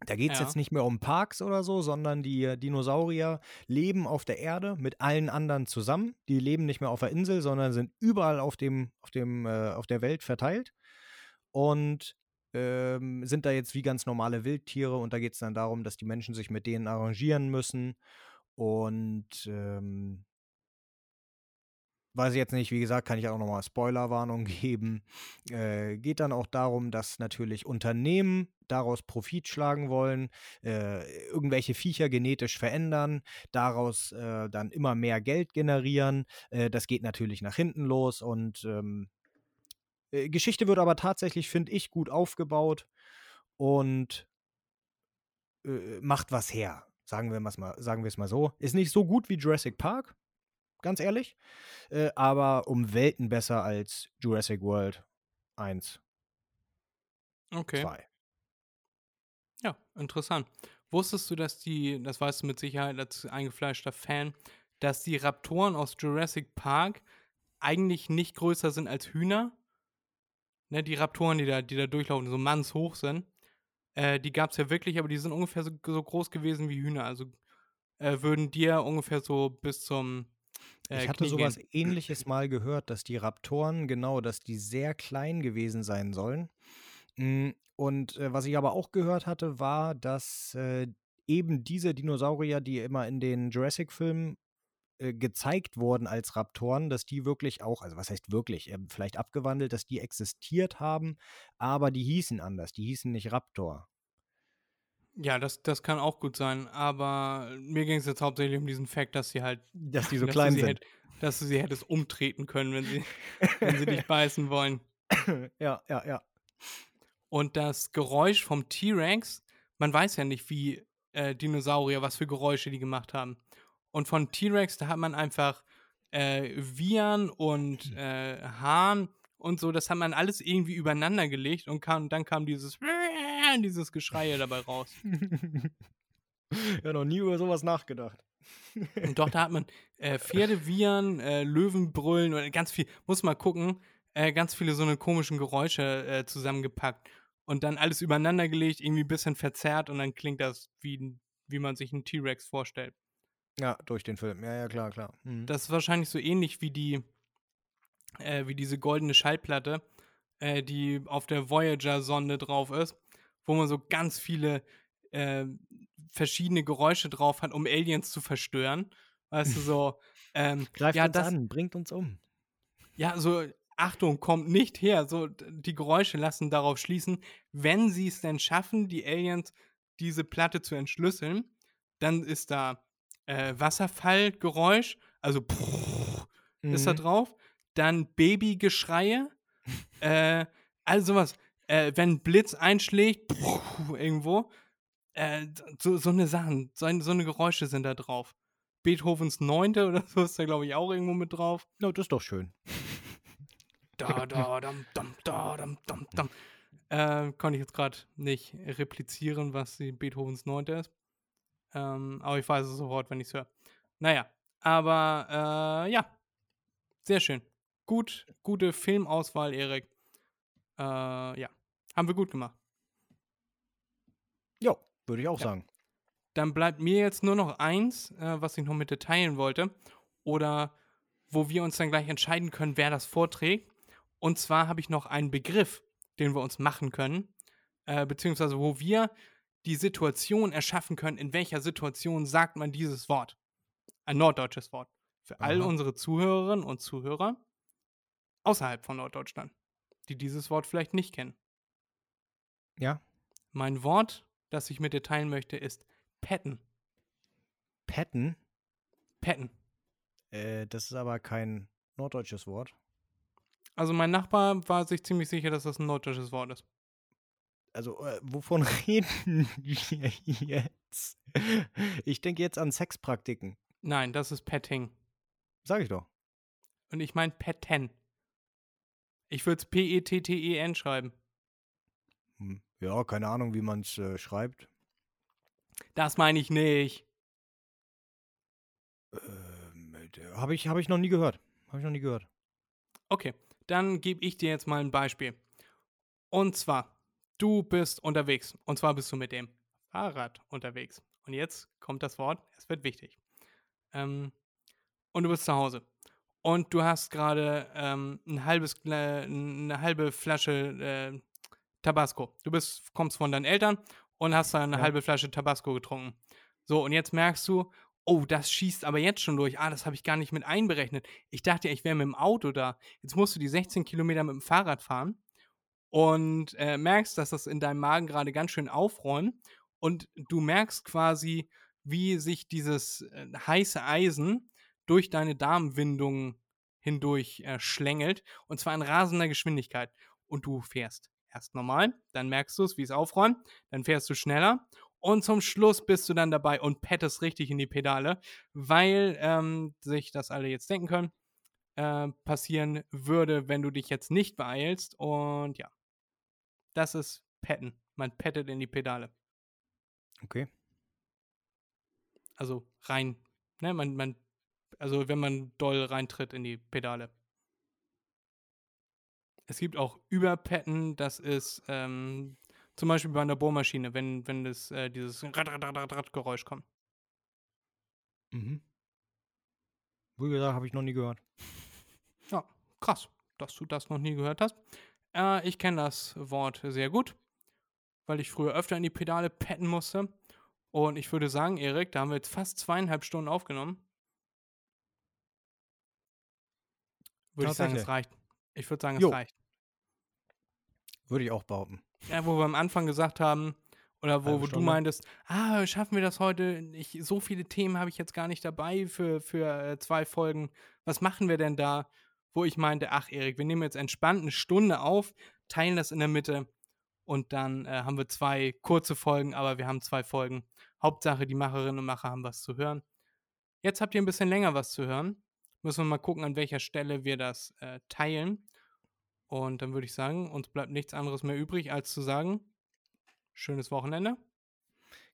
Speaker 2: Da geht es
Speaker 1: Ja.
Speaker 2: jetzt nicht mehr um Parks oder so, sondern die äh, Dinosaurier leben auf der Erde mit allen anderen zusammen. Die leben nicht mehr auf der Insel, sondern sind überall auf, dem, auf, dem, äh, auf der Welt verteilt und ähm, sind da jetzt wie ganz normale Wildtiere. Und da geht es dann darum, dass die Menschen sich mit denen arrangieren müssen. Und ähm, weiß ich jetzt nicht, wie gesagt, kann ich auch nochmal Spoilerwarnung geben. Äh, geht dann auch darum, dass natürlich Unternehmen daraus Profit schlagen wollen, äh, irgendwelche Viecher genetisch verändern, daraus äh, dann immer mehr Geld generieren. Äh, das geht natürlich nach hinten los und ähm, äh, Geschichte wird aber tatsächlich, finde ich, gut aufgebaut und äh, macht was her. Sagen wir es mal, sagen wir es mal so. Ist nicht so gut wie Jurassic Park, ganz ehrlich, äh, aber um Welten besser als Jurassic World 1,
Speaker 1: Okay.
Speaker 2: 2.
Speaker 1: Ja, interessant. Wusstest du, dass die, das weißt du mit Sicherheit als eingefleischter Fan, dass die Raptoren aus Jurassic Park eigentlich nicht größer sind als Hühner? Ne, die Raptoren, die da, die da durchlaufen, so mannshoch sind, äh, die gab es ja wirklich, aber die sind ungefähr so, so groß gewesen wie Hühner. Also äh, würden dir ungefähr so bis zum äh,
Speaker 2: Ich hatte
Speaker 1: Knie
Speaker 2: sowas
Speaker 1: gehen.
Speaker 2: ähnliches mal gehört, dass die Raptoren, genau, dass die sehr klein gewesen sein sollen. Mm, Und äh, was ich aber auch gehört hatte, war, dass äh, eben diese Dinosaurier, die immer in den Jurassic-Filmen äh, gezeigt wurden als Raptoren, dass die wirklich auch, also was heißt wirklich, äh, vielleicht abgewandelt, dass die existiert haben, aber die hießen anders, die hießen nicht Raptor.
Speaker 1: Ja, das, das kann auch gut sein, aber mir ging es jetzt hauptsächlich um diesen Fakt, dass sie halt
Speaker 2: Dass die so
Speaker 1: dass
Speaker 2: klein sind.
Speaker 1: Hätt, dass du sie hättest umtreten können, wenn sie, wenn sie dich beißen wollen.
Speaker 2: ja, ja, ja.
Speaker 1: Und das Geräusch vom T-Rex, man weiß ja nicht, wie äh, Dinosaurier, was für Geräusche die gemacht haben. Und von T-Rex, da hat man einfach äh, Viren und äh, Hahn und so, das hat man alles irgendwie übereinander gelegt und kam, dann kam dieses dieses Geschrei dabei raus.
Speaker 2: ja, noch nie über sowas nachgedacht.
Speaker 1: Und doch, da hat man äh, Pferdeviren, äh, Löwenbrüllen und ganz viel, muss mal gucken, äh, ganz viele so eine komischen Geräusche äh, zusammengepackt und dann alles übereinander gelegt, irgendwie ein bisschen verzerrt und dann klingt das wie, wie man sich einen T-Rex vorstellt.
Speaker 2: Ja, durch den Film. Ja, ja, klar, klar. Mhm.
Speaker 1: Das ist wahrscheinlich so ähnlich wie die, äh, wie diese goldene Schallplatte, äh, die auf der Voyager-Sonde drauf ist, wo man so ganz viele äh, verschiedene Geräusche drauf hat, um Aliens zu verstören. Weißt du, so, ähm,
Speaker 2: Greift
Speaker 1: ja,
Speaker 2: uns
Speaker 1: das,
Speaker 2: an, bringt uns um.
Speaker 1: Ja, so, Achtung, kommt nicht her. So, die Geräusche lassen darauf schließen, wenn sie es denn schaffen, die Aliens diese Platte zu entschlüsseln, dann ist da äh, Wasserfallgeräusch, also ist da
Speaker 2: Mhm.
Speaker 1: drauf. Dann Babygeschreie, äh, also sowas. Äh, wenn Blitz einschlägt, irgendwo, äh, so, so eine Sachen, so, ein- so eine Geräusche sind da drauf. Beethovens Neunte oder so ist da, glaube ich, auch irgendwo mit drauf.
Speaker 2: Ja, das ist doch schön.
Speaker 1: Da, da, dam, dam, da, dam, dam, dam. Äh, konnte ich jetzt gerade nicht replizieren, was die Beethovens Neunte ist. Ähm, aber ich weiß es sofort, wenn ich es höre. Naja, aber äh, ja, sehr schön. Gut, gute Filmauswahl, Erik. Äh, ja, haben wir gut gemacht.
Speaker 2: Ja, würde ich auch
Speaker 1: Ja.
Speaker 2: sagen.
Speaker 1: Dann bleibt mir jetzt nur noch eins, äh, was ich noch mit dir teilen wollte. Oder wo wir uns dann gleich entscheiden können, wer das vorträgt. Und zwar habe ich noch einen Begriff, den wir uns machen können. Äh, beziehungsweise wo wir die Situation erschaffen können, in welcher Situation sagt man dieses Wort. Ein norddeutsches Wort. Für all
Speaker 2: Aha.
Speaker 1: unsere Zuhörerinnen und Zuhörer außerhalb von Norddeutschland, die dieses Wort vielleicht nicht kennen.
Speaker 2: Ja.
Speaker 1: Mein Wort, das ich mit dir teilen möchte, ist petten.
Speaker 2: Petten,
Speaker 1: Petten.
Speaker 2: äh, das ist aber kein norddeutsches Wort.
Speaker 1: Also mein Nachbar war sich ziemlich sicher, dass das ein norddeutsches Wort ist.
Speaker 2: Also, äh, wovon reden wir jetzt? Ich denke jetzt an Sexpraktiken.
Speaker 1: Nein, das ist Petting.
Speaker 2: Sag ich doch.
Speaker 1: Und ich meine Petten. Ich würde es P-E-T-T-E-N schreiben.
Speaker 2: Hm. Ja, keine Ahnung, wie man es äh, schreibt.
Speaker 1: Das meine ich nicht.
Speaker 2: Ähm, Habe ich, hab ich noch nie gehört. Habe ich noch nie gehört.
Speaker 1: Okay, dann gebe ich dir jetzt mal ein Beispiel. Und zwar, du bist unterwegs. Und zwar bist du mit dem Fahrrad unterwegs. Und jetzt kommt das Wort, es wird wichtig. Ähm, und du bist zu Hause. Und du hast gerade ähm, ein halbes, äh, eine halbe Flasche äh, Tabasco. Du bist, kommst von deinen Eltern und hast da eine
Speaker 2: Ja.
Speaker 1: halbe Flasche Tabasco getrunken. So, und jetzt merkst du, oh, das schießt aber jetzt schon durch. Ah, das habe ich gar nicht mit einberechnet. Ich dachte ja, ich wäre mit dem Auto da. Jetzt musst du die 16 Kilometer mit dem Fahrrad fahren und äh, merkst, dass das in deinem Magen gerade ganz schön aufräumt. Und du merkst quasi, wie sich dieses äh, heiße Eisen durch deine Darmwindung hindurch äh, schlängelt. Und zwar in rasender Geschwindigkeit. Und du fährst erst normal, dann merkst du es, wie es aufräumt, dann fährst du schneller. Und zum Schluss bist du dann dabei und pettest richtig in die Pedale, weil ähm, sich das alle jetzt denken können, äh, passieren würde, wenn du dich jetzt nicht beeilst. Und ja, das ist Petten. Man pettet in die Pedale.
Speaker 2: Okay.
Speaker 1: Also rein, ne, man, man, also wenn man doll reintritt in die Pedale. Es gibt auch Überpetten, das ist ähm, zum Beispiel bei einer Bohrmaschine, wenn, wenn das, äh, dieses Rad, Rad, Rad, Rad, Rad Geräusch kommt.
Speaker 2: Mhm. Wie gesagt, habe ich noch nie gehört.
Speaker 1: Ja, krass, dass du das noch nie gehört hast. Äh, ich kenne das Wort sehr gut, weil ich früher öfter in die Pedale petten musste. Und ich würde sagen, Erik, da haben wir jetzt fast zweieinhalb Stunden aufgenommen. Würde ich sagen, es reicht. Ich würde sagen, es
Speaker 2: Jo.
Speaker 1: reicht.
Speaker 2: Würde ich auch behaupten.
Speaker 1: Ja, wo wir am Anfang gesagt haben, oder wo, wo du meintest, ah, schaffen wir das heute? Ich, so viele Themen habe ich jetzt gar nicht dabei für, für äh, zwei Folgen. Was machen wir denn da? Wo ich meinte, ach Erik, wir nehmen jetzt entspannt eine Stunde auf, teilen das in der Mitte und dann äh, haben wir zwei kurze Folgen, aber wir haben zwei Folgen. Hauptsache, die Macherinnen und Macher haben was zu hören. Jetzt habt ihr ein bisschen länger was zu hören. Müssen wir mal gucken, an welcher Stelle wir das äh, teilen. Und dann würde ich sagen, uns bleibt nichts anderes mehr übrig, als zu sagen, schönes Wochenende.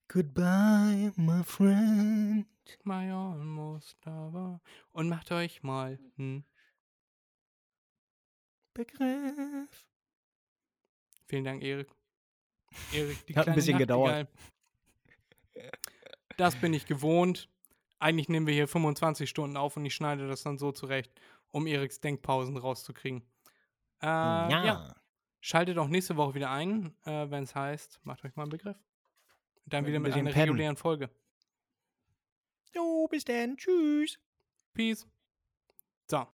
Speaker 2: Goodbye, my friend.
Speaker 1: My almost lover. Und macht euch mal einen
Speaker 2: Begriff.
Speaker 1: Vielen Dank, Erik. Erik, die
Speaker 2: Hat ein bisschen gedauert.
Speaker 1: Das bin ich gewohnt. Eigentlich nehmen wir hier 25 Stunden auf und ich schneide das dann so zurecht, um Eriks Denkpausen rauszukriegen. Äh, ja. Schaltet auch nächste Woche wieder ein, äh, wenn es heißt, macht euch mal einen Begriff. Dann
Speaker 2: Mit
Speaker 1: wieder mit einer
Speaker 2: pennen.
Speaker 1: regulären Folge.
Speaker 2: Jo, bis dann. Tschüss.
Speaker 1: Peace. So.